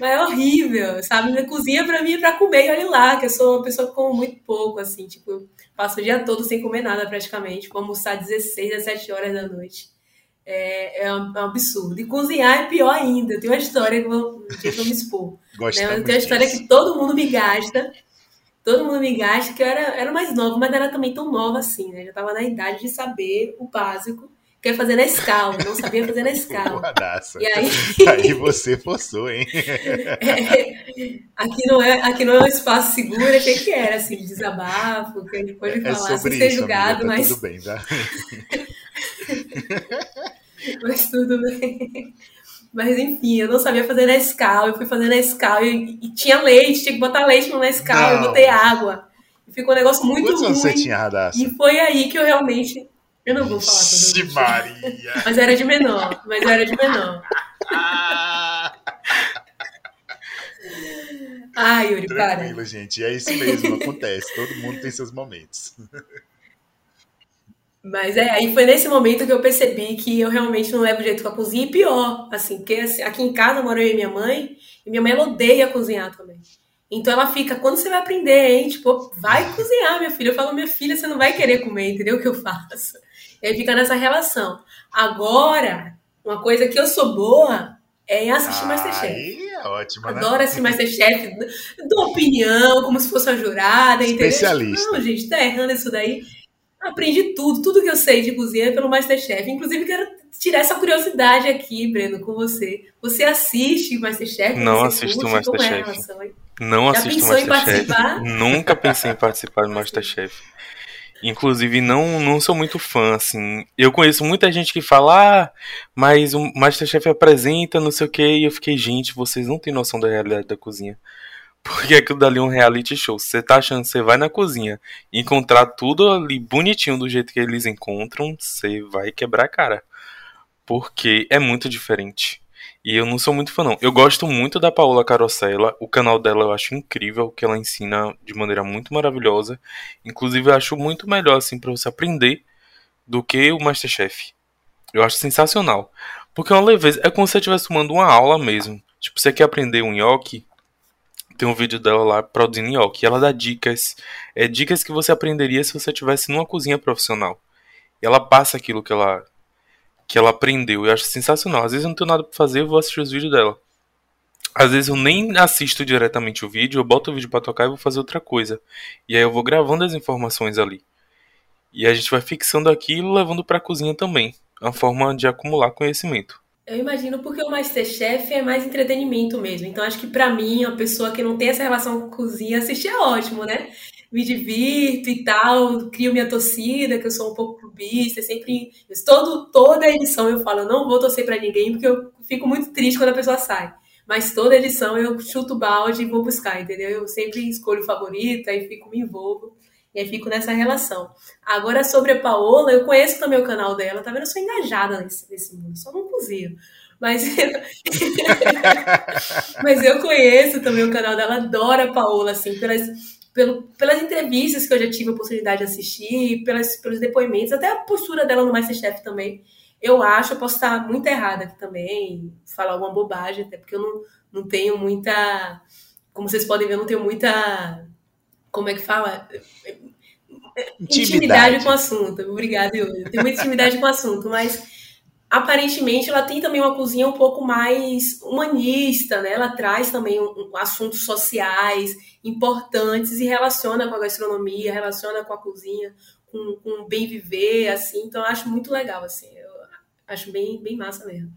Mas é horrível, sabe? Minha cozinha pra mim é pra comer e olha lá, que eu sou uma pessoa que come muito pouco, assim. Tipo, eu passo o dia todo sem comer nada praticamente. Vou almoçar 16, 17 horas da noite. É, é, um, é, um, absurdo. E cozinhar é pior ainda. Eu tenho uma história que eu vou, que eu vou me expor. Né? Mas eu tenho uma história que todo mundo me gasta todo mundo me gasta, que eu era, era mais nova, mas era também tão nova assim, né? Já estava na idade de saber o básico, que é fazer na escala, não sabia fazer na escala. e aí... aí você forçou, hein? É, aqui, não é, aqui não é um espaço seguro, achei que era, assim, desabafo, que a gente pode é falar, sem ser julgado, amiga, tá mas... tudo bem, tá? mas tudo bem. Mas enfim, eu não sabia fazer Nescau, eu fui fazer Nescau e, e tinha leite, tinha que botar leite no Nescau, eu botei água. E ficou um negócio muito Quantos ruim. você tinha, Radassa? E foi aí que eu realmente... Eu não vou falar isso. Maria! Mas era de menor, mas era de menor. Ai, Yuri, Tranquilo, para. Gente. É isso mesmo, acontece. Todo mundo tem seus momentos. Mas é, aí foi nesse momento que eu percebi que eu realmente não levo jeito com a cozinha. E pior, assim, porque assim, aqui em casa moro eu e minha mãe, e minha mãe ela odeia cozinhar também. Então ela fica, quando você vai aprender, hein? Tipo, vai cozinhar, minha filha. Eu falo, minha filha, você não vai querer comer, entendeu o que eu faço? E aí fica nessa relação. Agora, uma coisa que eu sou boa é em assistir ah, Masterchef. É ótimo, né? Adoro assistir Masterchef, dou opinião, como se fosse uma jurada, entendeu? Especialista. Não, gente, tá errando isso daí. Aprendi tudo, tudo que eu sei de cozinha pelo Masterchef. Inclusive, quero tirar essa curiosidade aqui, Breno, com você. Você assiste Masterchef? Não assisto Masterchef. É não Já assisto Masterchef. Nunca pensei em participar do Masterchef. Inclusive, não, não sou muito fã, assim. Eu conheço muita gente que fala, ah, mas o Masterchef apresenta, não sei o que, e eu fiquei, gente, vocês não têm noção da realidade da cozinha. Porque aquilo dali é um reality show. Você tá achando que você vai na cozinha encontrar tudo ali bonitinho do jeito que eles encontram, você vai quebrar a cara. Porque é muito diferente. E eu não sou muito fã, não. Eu gosto muito da Paola Carosella. O canal dela eu acho incrível, que ela ensina de maneira muito maravilhosa. Inclusive, eu acho muito melhor, assim, para você aprender do que o Masterchef. Eu acho sensacional. Porque é uma leveza. É como se você estivesse tomando uma aula mesmo. Tipo, você quer aprender um nhoque, tem um vídeo dela lá produzindo nhoque. E ela dá dicas. É, dicas que você aprenderia se você estivesse numa cozinha profissional. E ela passa aquilo que ela que ela aprendeu. Eu acho sensacional. Às vezes eu não tenho nada pra fazer, eu vou assistir os vídeos dela. Às vezes eu nem assisto diretamente o vídeo, eu boto o vídeo para tocar e vou fazer outra coisa. E aí eu vou gravando as informações ali. E a gente vai fixando aquilo, levando para a cozinha também. É uma forma de acumular conhecimento. Eu imagino porque o Masterchef é mais entretenimento mesmo. Então acho que para mim, uma pessoa que não tem essa relação com cozinha, assistir é ótimo, né? Me divirto e tal, crio minha torcida, que eu sou um pouco clubista, sempre todo toda edição eu falo, eu não vou torcer para ninguém porque eu fico muito triste quando a pessoa sai. Mas toda edição eu chuto balde e vou buscar, entendeu? Eu sempre escolho favorita e fico me envolvo. E aí fico nessa relação. Agora, sobre a Paola, eu conheço também o canal dela, tá vendo? Eu sou engajada nesse, nesse mundo, só não cozinho. Mas eu... Mas eu conheço também o canal dela, adoro a Paola, assim, pelas, pelo, pelas entrevistas que eu já tive a oportunidade de assistir, pelas, pelos depoimentos, até a postura dela no Masterchef também. Eu acho, eu posso estar muito errada aqui também, falar alguma bobagem, até porque eu não, não tenho muita. Como vocês podem ver, eu não tenho muita como é que fala? Intimidade, intimidade com o assunto. Obrigada, Eu tenho muita intimidade com o assunto, mas aparentemente ela tem também uma cozinha um pouco mais humanista, né? Ela traz também um, um, assuntos sociais importantes e relaciona com a gastronomia, relaciona com a cozinha, com, com o bem viver, assim. Então eu acho muito legal, assim. Eu acho bem, bem massa mesmo.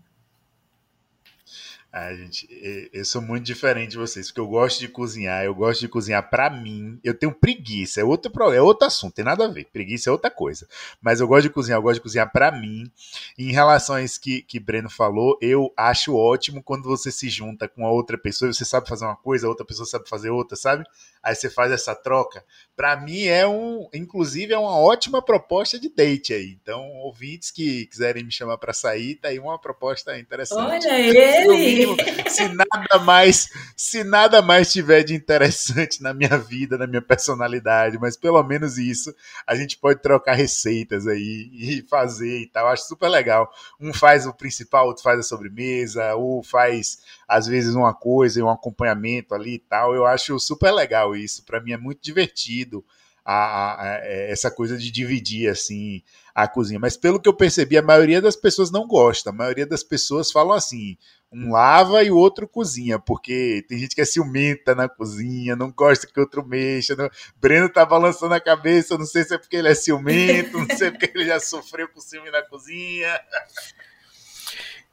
Ah, gente, eu sou muito diferente de vocês, porque eu gosto de cozinhar, eu gosto de cozinhar para mim. Eu tenho preguiça, é outro, é outro assunto, tem nada a ver. Preguiça é outra coisa. Mas eu gosto de cozinhar, eu gosto de cozinhar para mim. E em relação a isso que, que Breno falou, eu acho ótimo quando você se junta com a outra pessoa você sabe fazer uma coisa, a outra pessoa sabe fazer outra, sabe? Aí você faz essa troca. Para mim é um, inclusive, é uma ótima proposta de date aí. Então, ouvintes que quiserem me chamar para sair, tá aí uma proposta interessante. Olha ele! Se nada mais, se nada mais tiver de interessante na minha vida, na minha personalidade, mas pelo menos isso, a gente pode trocar receitas aí e fazer e tal. Acho super legal. Um faz o principal, outro faz a sobremesa, ou faz às vezes uma coisa e um acompanhamento ali e tal. Eu acho super legal isso. Para mim é muito divertido. A, a, a, é, essa coisa de dividir assim a cozinha. Mas pelo que eu percebi, a maioria das pessoas não gosta. A maioria das pessoas falam assim: um lava e o outro cozinha, porque tem gente que é ciumenta na cozinha, não gosta que outro mexa. Não... Breno tá balançando a cabeça, não sei se é porque ele é ciumento, não sei se porque ele já sofreu com ciúme na cozinha.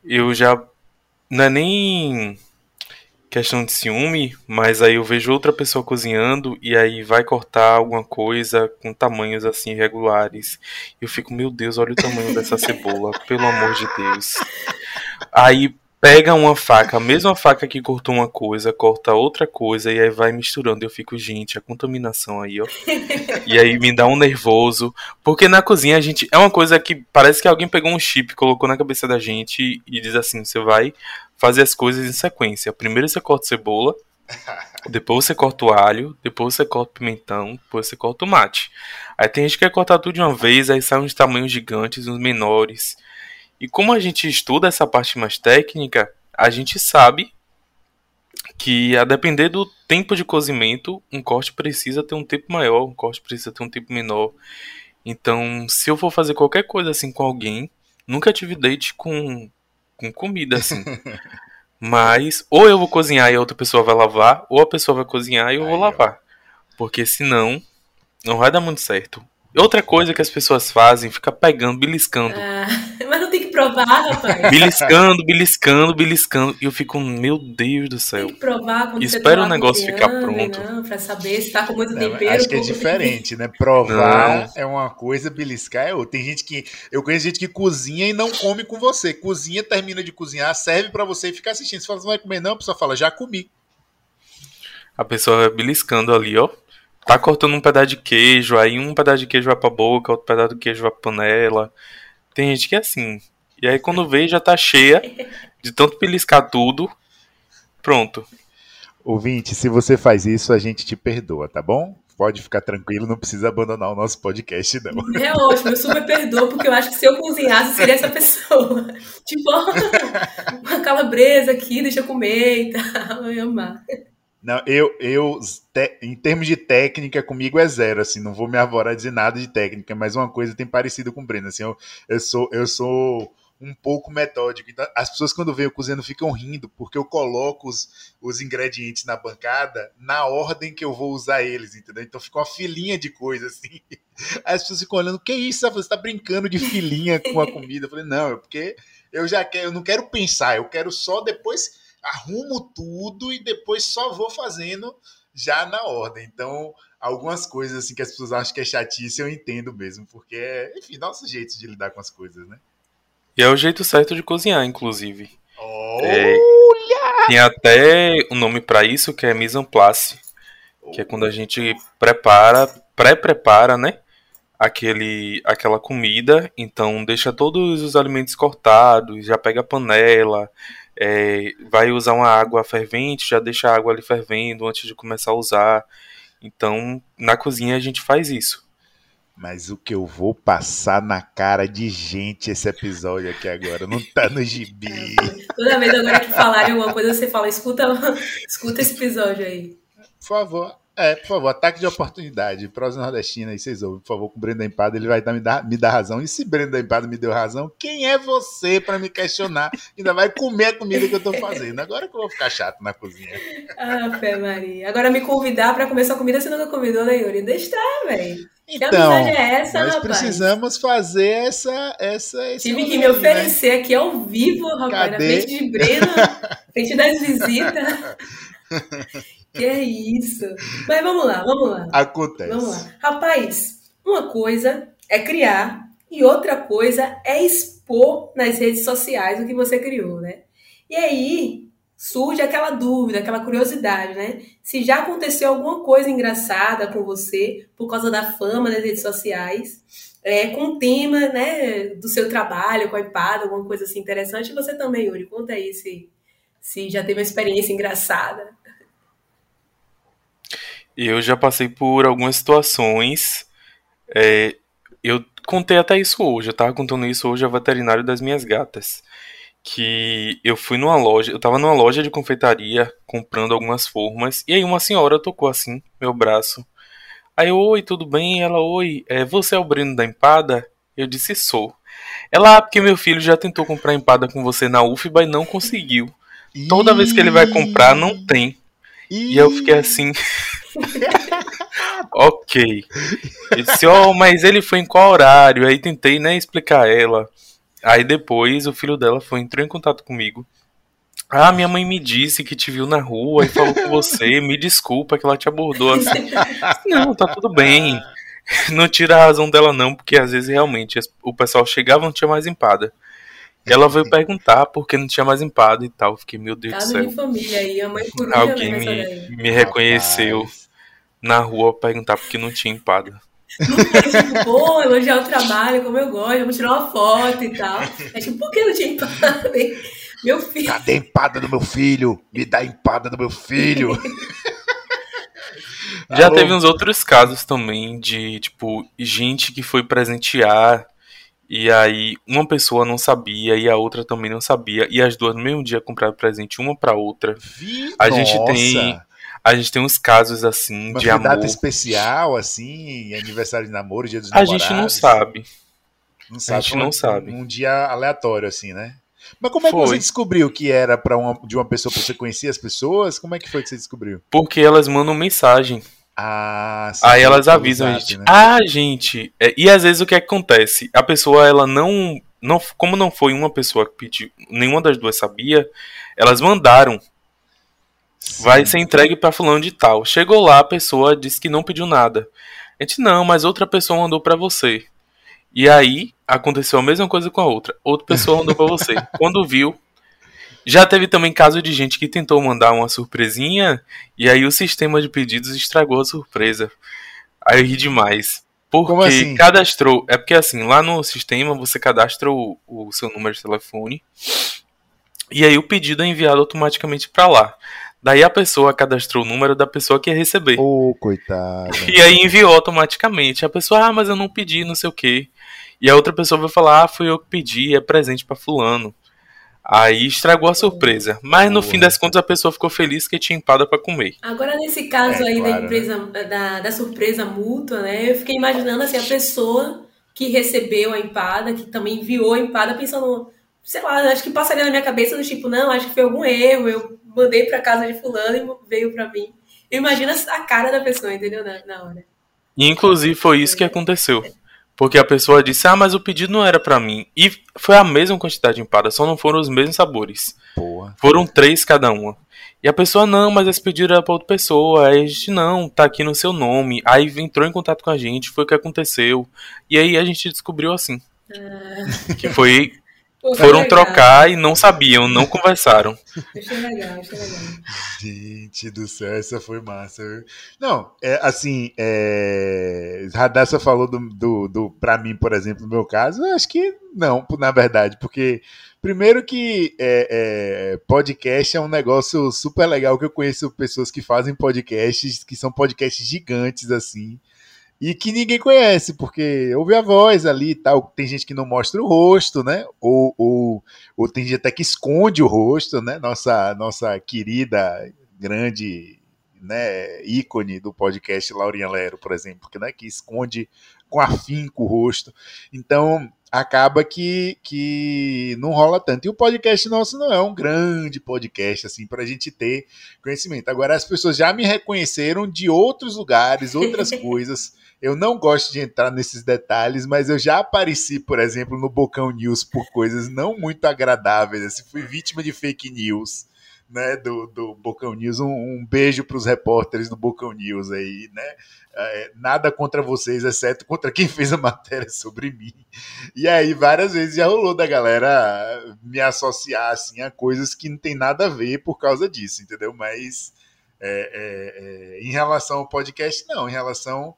Eu já. Não é nem questão de ciúme, mas aí eu vejo outra pessoa cozinhando e aí vai cortar alguma coisa com tamanhos assim irregulares. Eu fico, meu Deus, olha o tamanho dessa cebola, pelo amor de Deus. Aí pega uma faca, a mesma faca que cortou uma coisa, corta outra coisa e aí vai misturando. Eu fico, gente, a contaminação aí, ó. e aí me dá um nervoso, porque na cozinha a gente é uma coisa que parece que alguém pegou um chip, colocou na cabeça da gente e diz assim: você vai fazer as coisas em sequência. Primeiro você corta cebola, depois você corta o alho, depois você corta o pimentão, depois você corta o tomate. Aí tem gente que quer cortar tudo de uma vez, aí sai uns tamanhos gigantes, uns menores. E como a gente estuda essa parte mais técnica, a gente sabe que a depender do tempo de cozimento, um corte precisa ter um tempo maior, um corte precisa ter um tempo menor. Então, se eu for fazer qualquer coisa assim com alguém, nunca tive date com, com comida assim. Mas ou eu vou cozinhar e a outra pessoa vai lavar, ou a pessoa vai cozinhar e eu vou lavar. Porque senão não vai dar muito certo. Outra coisa que as pessoas fazem, fica pegando, beliscando. Ah, mas não tem que provar, rapaz. Beliscando, beliscando, beliscando. E eu fico, meu Deus do céu. Tem que provar quando Espera você o negócio ficar pronto. Não, pra saber se tá com muito tempero. Acho que é diferente, né? Provar não. é uma coisa, beliscar é outra. Tem gente que. Eu conheço gente que cozinha e não come com você. Cozinha, termina de cozinhar, serve para você e fica assistindo. Se fala, não vai comer, não, a pessoa fala, já comi. A pessoa vai beliscando ali, ó tá cortando um pedaço de queijo, aí um pedaço de queijo vai pra boca, outro pedaço de queijo vai pra panela. Tem gente que é assim. E aí quando vê já tá cheia de tanto beliscar tudo. Pronto. Ouvinte, se você faz isso, a gente te perdoa, tá bom? Pode ficar tranquilo, não precisa abandonar o nosso podcast, não. É ótimo, eu super perdoo, porque eu acho que se eu cozinhasse, seria essa pessoa. Tipo, uma calabresa aqui, deixa eu comer e tal, eu ia amar. Não, eu, eu te, em termos de técnica, comigo é zero, assim, não vou me avorar a dizer nada de técnica, mas uma coisa tem parecido com o Breno, assim, eu, eu sou, eu sou um pouco metódico. Então, as pessoas, quando veem eu cozinhando, ficam rindo, porque eu coloco os, os ingredientes na bancada na ordem que eu vou usar eles, entendeu? Então fica uma filinha de coisas, assim. As pessoas ficam olhando, que isso? Você está brincando de filinha com a comida? Eu falei, não, é porque eu já quero, eu não quero pensar, eu quero só depois arrumo tudo e depois só vou fazendo já na ordem. Então, algumas coisas assim que as pessoas acham que é chatice, eu entendo mesmo, porque é, enfim, nosso jeito de lidar com as coisas, né? E é o jeito certo de cozinhar, inclusive. Olha! É, tem até um nome para isso que é mise en place, que é quando a gente prepara, pré-prepara, né? Aquele, aquela comida, então deixa todos os alimentos cortados, já pega a panela, é, vai usar uma água fervente, já deixa a água ali fervendo antes de começar a usar. Então, na cozinha a gente faz isso. Mas o que eu vou passar na cara de gente esse episódio aqui agora não tá no gibi. Toda vez agora que falarem alguma coisa, você fala, escuta, escuta esse episódio aí. Por favor. É, por favor, ataque de oportunidade. Prosa nordestina aí, vocês ouvem, por favor, com o Brenda Empada, ele vai dar, me, dar, me dar razão. E se Brenda Empada me deu razão, quem é você para me questionar? Ainda vai comer a comida que eu tô fazendo. Agora que eu vou ficar chato na cozinha. Ah, fé Maria. Agora me convidar para comer sua comida, você nunca convidou, né, Yuri? Deixa estar, velho. Então, é essa, nós rapaz? precisamos fazer essa, essa Tive que me né? oferecer né? aqui ao vivo, rapaz, Cadê? na frente de Breno, frente das visitas. que é isso. Mas vamos lá, vamos lá. Acontece. Vamos lá. Rapaz, uma coisa é criar e outra coisa é expor nas redes sociais o que você criou, né? E aí, surge aquela dúvida, aquela curiosidade, né? Se já aconteceu alguma coisa engraçada com você por causa da fama nas redes sociais, é, com o tema, né, do seu trabalho, com a iPad, alguma coisa assim interessante. E você também, Yuri, conta aí se, se já teve uma experiência engraçada. Eu já passei por algumas situações. É, eu contei até isso hoje. Eu tava contando isso hoje ao veterinário das minhas gatas que eu fui numa loja, eu tava numa loja de confeitaria comprando algumas formas, e aí uma senhora tocou assim, meu braço. Aí eu, oi, tudo bem? Ela, oi, é, você é o Breno da empada? Eu disse, sou. Ela, ah, porque meu filho já tentou comprar empada com você na UFBA e não conseguiu. Toda vez que ele vai comprar, não tem. E eu fiquei assim. ok. Eu disse, ó, oh, mas ele foi em qual horário? Aí tentei, né, explicar a ela. Aí depois o filho dela foi, entrou em contato comigo. Ah, minha mãe me disse que te viu na rua e falou com você. Me desculpa que ela te abordou assim. Não, tá tudo bem. Não tira a razão dela, não, porque às vezes realmente o pessoal chegava e não tinha mais empada. Ela veio perguntar por que não tinha mais empada e tal. Fiquei, meu Deus Caso do céu. De família aí, a mãe coruja Alguém me, me reconheceu Rapaz. Na rua perguntar por que não tinha empada. Não foi tipo, pô, elogiar o trabalho, como eu gosto, vamos tirar uma foto e tal. É tipo, por que não tinha empada? Meu filho. Cadê a empada do meu filho? Me dá a empada do meu filho. Já Alô? teve uns outros casos também de, tipo, gente que foi presentear e aí uma pessoa não sabia e a outra também não sabia e as duas no mesmo dia compraram presente uma para outra. Vi? A Nossa. gente tem a gente tem uns casos assim Mas de amor. data especial, assim, aniversário de namoro, dia dos namorados? A gente não sabe. Não sabe. A gente não sabe. Um, um dia aleatório, assim, né? Mas como é que foi. você descobriu que era para uma, de uma pessoa pra você conhecer as pessoas? Como é que foi que você descobriu? Porque elas mandam mensagem. Ah, sim, Aí elas avisam a gente. Né? Ah, gente. É, e às vezes o que acontece? A pessoa, ela não, não. Como não foi uma pessoa que pediu, nenhuma das duas sabia, elas mandaram Vai ser entregue para fulano de tal. Chegou lá, a pessoa disse que não pediu nada. A gente, não, mas outra pessoa mandou para você. E aí, aconteceu a mesma coisa com a outra. Outra pessoa mandou para você. Quando viu, já teve também caso de gente que tentou mandar uma surpresinha e aí o sistema de pedidos estragou a surpresa. Aí eu ri demais. Porque assim? cadastrou. É porque assim, lá no sistema você cadastra o, o seu número de telefone e aí o pedido é enviado automaticamente para lá. Daí a pessoa cadastrou o número da pessoa que ia receber. Ô, oh, coitada. E aí enviou automaticamente. A pessoa, ah, mas eu não pedi, não sei o quê. E a outra pessoa vai falar, ah, fui eu que pedi, é presente para fulano. Aí estragou a surpresa. Mas no fim das contas a pessoa ficou feliz que tinha empada para comer. Agora, nesse caso é, aí claro, da empresa, né? da, da surpresa mútua, né? Eu fiquei imaginando assim, a pessoa que recebeu a empada, que também enviou a empada, pensando, sei lá, acho que passaria na minha cabeça do tipo, não, acho que foi algum erro, eu mandei para casa de fulano e veio para mim. Imagina a cara da pessoa, entendeu? Na, na hora. E, inclusive foi isso que aconteceu. Porque a pessoa disse, ah, mas o pedido não era para mim. E foi a mesma quantidade de empada, só não foram os mesmos sabores. Boa. Foram três cada uma. E a pessoa, não, mas esse pedido era pra outra pessoa. Aí a gente, não, tá aqui no seu nome. Aí entrou em contato com a gente, foi o que aconteceu. E aí a gente descobriu assim. Ah. Que foi foram legal. trocar e não sabiam, não conversaram. Achei legal, achei legal. Gente do céu, essa foi massa. Não, é, assim, é, Radassa falou do, do, do, pra mim, por exemplo, no meu caso, eu acho que não, na verdade, porque primeiro que é, é, podcast é um negócio super legal que eu conheço pessoas que fazem podcasts, que são podcasts gigantes, assim, e que ninguém conhece, porque ouve a voz ali e tal. Tem gente que não mostra o rosto, né? Ou, ou, ou tem gente até que esconde o rosto, né? Nossa, nossa querida, grande né, ícone do podcast Laurinha Lero, por exemplo, que, né, que esconde com afinco o rosto. Então, acaba que, que não rola tanto. E o podcast nosso não é um grande podcast, assim, para a gente ter conhecimento. Agora, as pessoas já me reconheceram de outros lugares, outras coisas eu não gosto de entrar nesses detalhes, mas eu já apareci, por exemplo, no Bocão News por coisas não muito agradáveis. Assim, fui vítima de fake news. Né, do, do Bocão News, um, um beijo para os repórteres do Bocão News aí, né? É, nada contra vocês, exceto contra quem fez a matéria sobre mim. E aí, várias vezes já rolou da galera me associar assim, a coisas que não tem nada a ver por causa disso, entendeu? Mas é, é, é em relação ao podcast, não. Em relação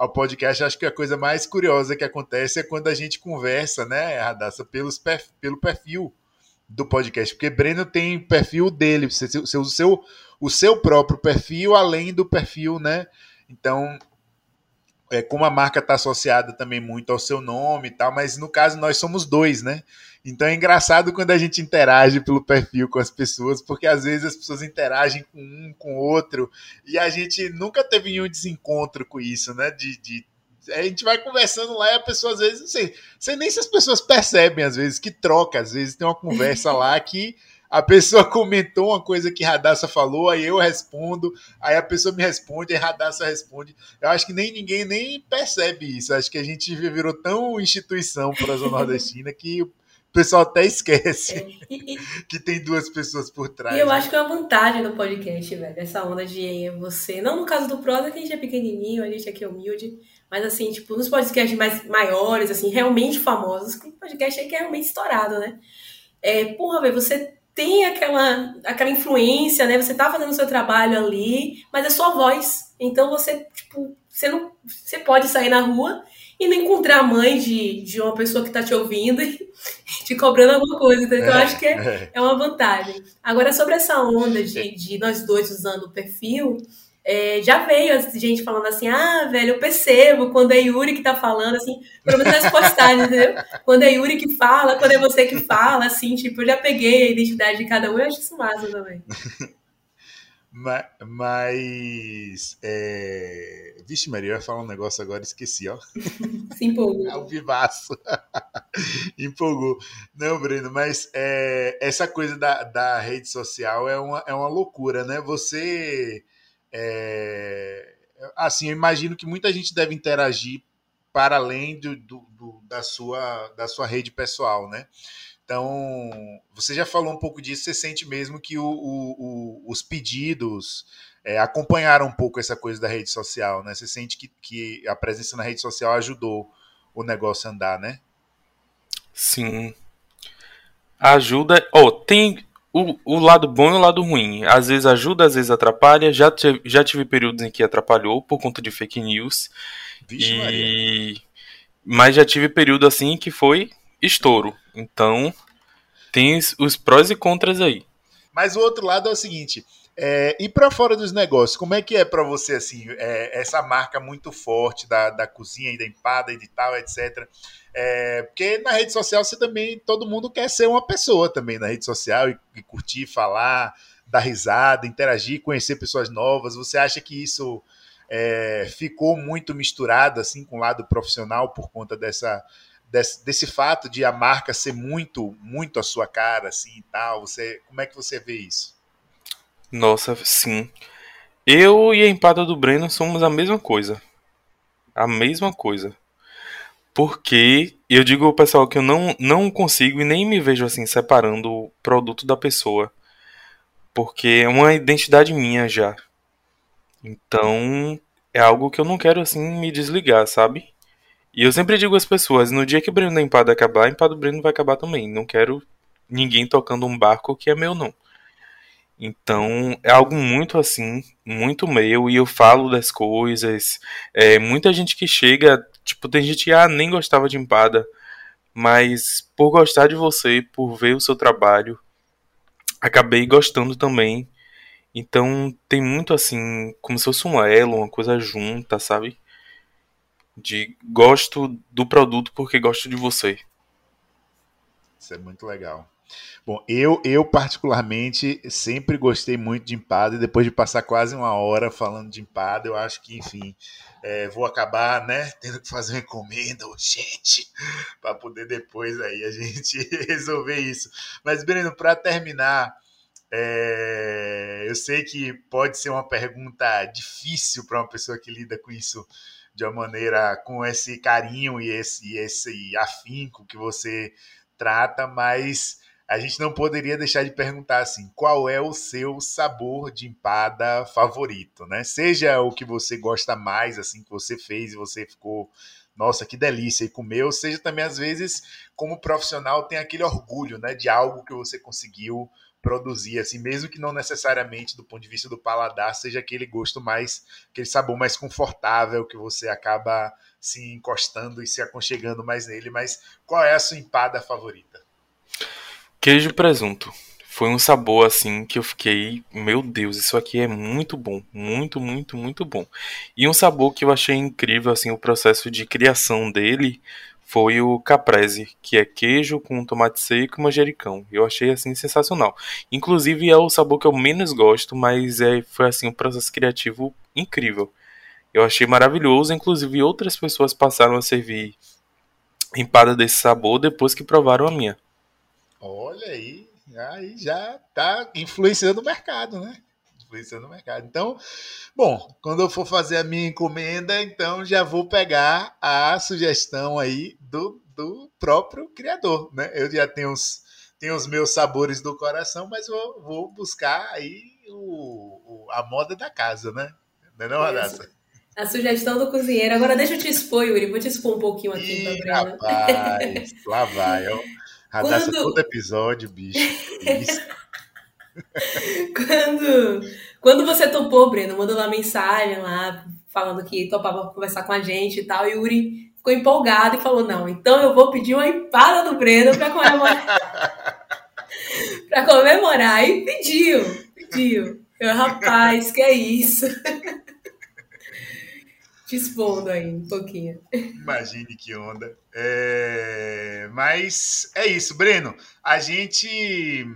ao podcast, acho que a coisa mais curiosa que acontece é quando a gente conversa, né, Radassa, pelos pelo perfil do podcast, porque Breno tem perfil dele, o seu, o seu, o seu próprio perfil, além do perfil, né? Então, é, como a marca está associada também muito ao seu nome e tal, mas no caso nós somos dois, né? Então é engraçado quando a gente interage pelo perfil com as pessoas, porque às vezes as pessoas interagem com um, com outro, e a gente nunca teve nenhum desencontro com isso, né? De, de a gente vai conversando lá e a pessoa às vezes, não sei, sei nem se as pessoas percebem às vezes que troca, às vezes tem uma conversa lá que a pessoa comentou uma coisa que Radassa falou, aí eu respondo, aí a pessoa me responde, aí Radassa responde. Eu acho que nem ninguém nem percebe isso. Acho que a gente virou tão instituição para a Zona Nordestina que o pessoal até esquece é. e, e, que tem duas pessoas por trás. E eu né? acho que é uma vantagem do podcast, velho, essa onda de você. Não no caso do Prosa, que a gente é pequenininho, a gente aqui é humilde, mas assim, tipo, nos podcasts mais maiores, assim, realmente famosos, o podcast é que é realmente estourado, né? É, porra, velho, você tem aquela, aquela influência, né? Você tá fazendo o seu trabalho ali, mas é sua voz. Então você, tipo, você não. Você pode sair na rua e não encontrar a mãe de, de uma pessoa que está te ouvindo e te cobrando alguma coisa. Então, é, eu acho que é, é, é. uma vantagem. Agora, sobre essa onda de, de nós dois usando o perfil, é, já veio gente falando assim, ah, velho, eu percebo quando é Yuri que tá falando, assim, pelo menos nas postagens, entendeu? Quando é Yuri que fala, quando é você que fala, assim, tipo, eu já peguei a identidade de cada um, eu acho isso massa também. Mas. mas é... Vixe, Maria, eu ia falar um negócio agora, esqueci, ó. Se empolgou. Ao vivaço. Empolgou. Não, Breno, mas é, essa coisa da, da rede social é uma, é uma loucura, né? Você. É, assim, eu imagino que muita gente deve interagir para além do, do, do, da, sua, da sua rede pessoal, né? Então, você já falou um pouco disso, você sente mesmo que o, o, o, os pedidos é, acompanharam um pouco essa coisa da rede social, né? Você sente que, que a presença na rede social ajudou o negócio a andar, né? Sim. Ajuda. Oh, tem o, o lado bom e o lado ruim. Às vezes ajuda, às vezes atrapalha. Já, te, já tive períodos em que atrapalhou por conta de fake news. Vixe, e... Maria. Mas já tive período assim que foi estouro. Então, tem os prós e contras aí. Mas o outro lado é o seguinte: é, e para fora dos negócios, como é que é para você assim é, essa marca muito forte da, da cozinha e da empada e de tal, etc. É, porque na rede social você também todo mundo quer ser uma pessoa também na rede social e, e curtir, falar, dar risada, interagir, conhecer pessoas novas. Você acha que isso é, ficou muito misturado assim com o lado profissional por conta dessa desse, desse, fato de a marca ser muito, muito a sua cara, assim e tal? Você, como é que você vê isso? Nossa, sim. Eu e a empada do Breno somos a mesma coisa. A mesma coisa. Porque eu digo ao pessoal que eu não, não consigo e nem me vejo assim separando o produto da pessoa. Porque é uma identidade minha já. Então, é algo que eu não quero assim me desligar, sabe? E eu sempre digo às pessoas, no dia que o Breno da empada acabar, a empada do Breno vai acabar também. Não quero ninguém tocando um barco que é meu, não. Então, é algo muito assim, muito meu, e eu falo das coisas. É, muita gente que chega, tipo, tem gente que ah, nem gostava de empada, mas por gostar de você, por ver o seu trabalho, acabei gostando também. Então, tem muito assim, como se fosse um elo, uma coisa junta, sabe? De gosto do produto porque gosto de você. Isso é muito legal. Bom, eu, eu particularmente sempre gostei muito de empada e depois de passar quase uma hora falando de empada, eu acho que, enfim, é, vou acabar, né, tendo que fazer uma encomenda urgente para poder depois aí a gente resolver isso. Mas, Breno, para terminar, é, eu sei que pode ser uma pergunta difícil para uma pessoa que lida com isso de uma maneira com esse carinho e esse, esse afinco que você trata, mas a gente não poderia deixar de perguntar assim, qual é o seu sabor de empada favorito, né? Seja o que você gosta mais, assim, que você fez e você ficou, nossa, que delícia, e comeu, seja também, às vezes, como profissional, tem aquele orgulho, né, de algo que você conseguiu produzir, assim, mesmo que não necessariamente do ponto de vista do paladar seja aquele gosto mais, aquele sabor mais confortável que você acaba se encostando e se aconchegando mais nele, mas qual é a sua empada favorita? Queijo e presunto. Foi um sabor assim que eu fiquei, meu Deus, isso aqui é muito bom, muito, muito, muito bom. E um sabor que eu achei incrível assim o processo de criação dele foi o caprese, que é queijo com tomate seco e manjericão. Eu achei assim sensacional. Inclusive é o sabor que eu menos gosto, mas é, foi assim um processo criativo incrível. Eu achei maravilhoso, inclusive outras pessoas passaram a servir empada desse sabor depois que provaram a minha. Olha aí, aí já está influenciando o mercado, né? Influenciando o mercado. Então, bom, quando eu for fazer a minha encomenda, então já vou pegar a sugestão aí do, do próprio criador, né? Eu já tenho os, tenho os meus sabores do coração, mas vou, vou buscar aí o, o, a moda da casa, né? Não é não, Radassa? A sugestão do cozinheiro. Agora deixa eu te expor, Yuri. Vou te expor um pouquinho aqui Ih, Rapaz, lá vai, ó. Radassa quando... todo episódio, bicho. quando, quando você topou, Breno, mandou uma mensagem lá, falando que topava conversar com a gente e tal, e Yuri ficou empolgado e falou: Não, então eu vou pedir uma empada do Breno para comemorar. para comemorar. E pediu, pediu. Eu, rapaz, que é isso? te expondo aí um pouquinho. Imagine que onda. É... Mas é isso, Breno. A gente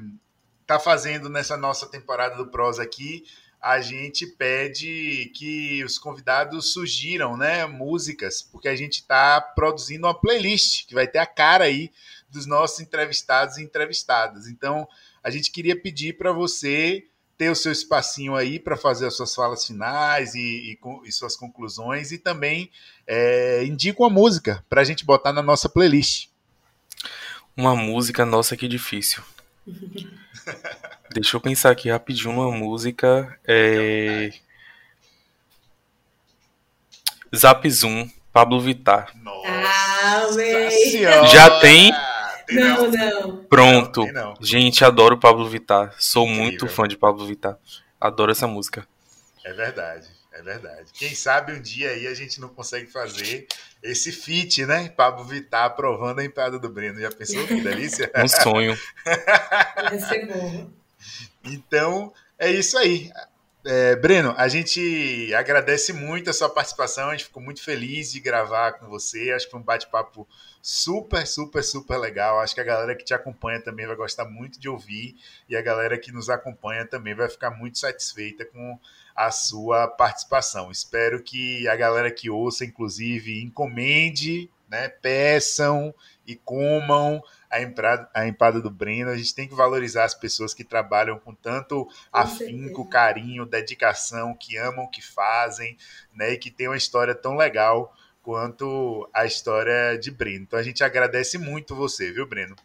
tá fazendo nessa nossa temporada do Prosa aqui. A gente pede que os convidados sugiram, né, músicas, porque a gente está produzindo uma playlist que vai ter a cara aí dos nossos entrevistados e entrevistadas. Então, a gente queria pedir para você ter o seu espacinho aí para fazer as suas falas finais e, e, e suas conclusões e também é, indica uma música para a gente botar na nossa playlist. Uma música, nossa, que difícil. Deixa eu pensar aqui rapidinho uma música. É... Zap Zoom, Pablo Vittar. Nossa ah, Já tem não, não. Pronto. Não, não. Gente, adoro Pablo Vittar. Sou Incrível. muito fã de Pablo Vittar. Adoro essa música. É verdade, é verdade. Quem sabe um dia aí a gente não consegue fazer esse feat, né? Pablo Vittar aprovando a empada do Breno. Já pensou que delícia? um sonho. Vai ser bom. Então, é isso aí. É, Breno, a gente agradece muito a sua participação, a gente ficou muito feliz de gravar com você. Acho que foi um bate-papo super, super, super legal. Acho que a galera que te acompanha também vai gostar muito de ouvir e a galera que nos acompanha também vai ficar muito satisfeita com a sua participação. Espero que a galera que ouça, inclusive, encomende, né, peçam e comam a empada, a empada do Breno. A gente tem que valorizar as pessoas que trabalham com tanto afinco, carinho, dedicação, que amam o que fazem, né? E que tem uma história tão legal quanto a história de Breno. Então a gente agradece muito você, viu, Breno?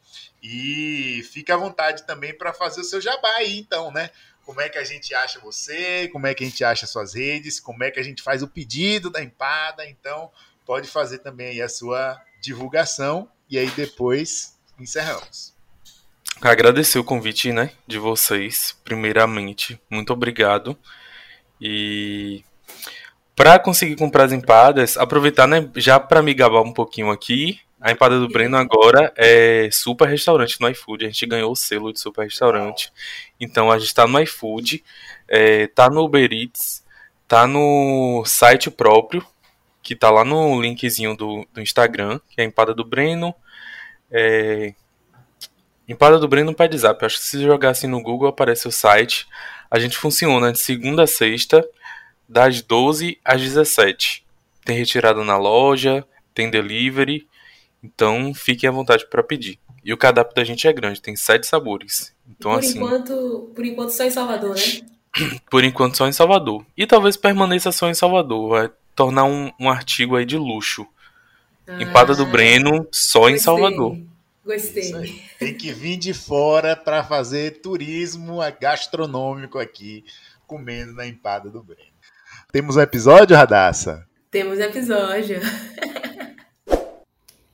E fica à vontade também para fazer o seu jabá aí, então, né? Como é que a gente acha você? Como é que a gente acha suas redes? Como é que a gente faz o pedido da empada? Então, pode fazer também aí a sua divulgação e aí depois encerramos. Agradecer o convite, né, de vocês, primeiramente. Muito obrigado. E para conseguir comprar as empadas, aproveitar, né, já para me gabar um pouquinho aqui, a empada do Breno agora é super restaurante no iFood. A gente ganhou o selo de super restaurante. Então a gente está no iFood, é, tá no Uber Eats, tá no site próprio, que tá lá no linkzinho do, do Instagram, que é a empada do Breno. É... Empada do Breno Pé de Zap. Acho que se jogar assim no Google aparece o site. A gente funciona de segunda a sexta, das 12 às 17. Tem retirada na loja, tem delivery. Então fiquem à vontade para pedir. E o cardápio da gente é grande, tem sete sabores. Então, por assim, enquanto, por enquanto só em Salvador, né? por enquanto só em Salvador. E talvez permaneça só em Salvador. tornar um, um artigo aí de luxo. Ah, Empada do Breno, só gostei, em Salvador. Gostei. Tem que vir de fora para fazer turismo gastronômico aqui, comendo na Empada do Breno. Temos um episódio, Radassa? Temos episódio.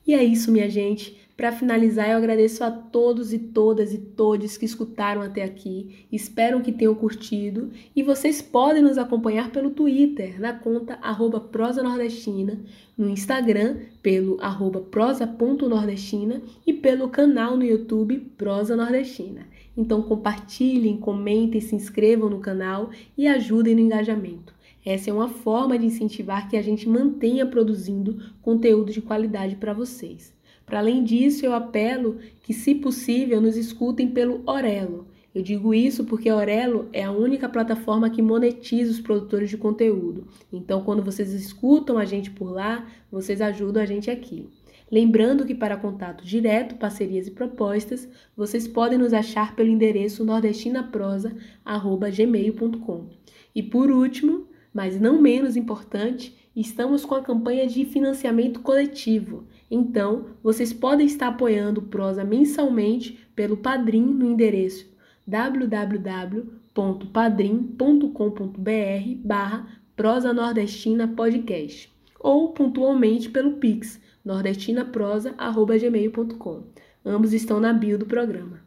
e é isso, minha gente. Para finalizar, eu agradeço a todos e todas e todos que escutaram até aqui. Espero que tenham curtido e vocês podem nos acompanhar pelo Twitter, na conta arroba prosa nordestina, no Instagram pelo arroba prosa.nordestina e pelo canal no YouTube Prosa Nordestina. Então compartilhem, comentem, se inscrevam no canal e ajudem no engajamento. Essa é uma forma de incentivar que a gente mantenha produzindo conteúdo de qualidade para vocês. Para além disso, eu apelo que, se possível, nos escutem pelo Orelo. Eu digo isso porque a Orelo é a única plataforma que monetiza os produtores de conteúdo. Então, quando vocês escutam a gente por lá, vocês ajudam a gente aqui. Lembrando que para contato direto, parcerias e propostas, vocês podem nos achar pelo endereço nordestinaprosa@gmail.com. E por último, mas não menos importante, estamos com a campanha de financiamento coletivo. Então, vocês podem estar apoiando o Prosa mensalmente pelo Padrim no endereço www.padrim.com.br barra Prosa Nordestina Podcast ou pontualmente pelo Pix nordestinaprosa.gmail.com. Ambos estão na bio do programa.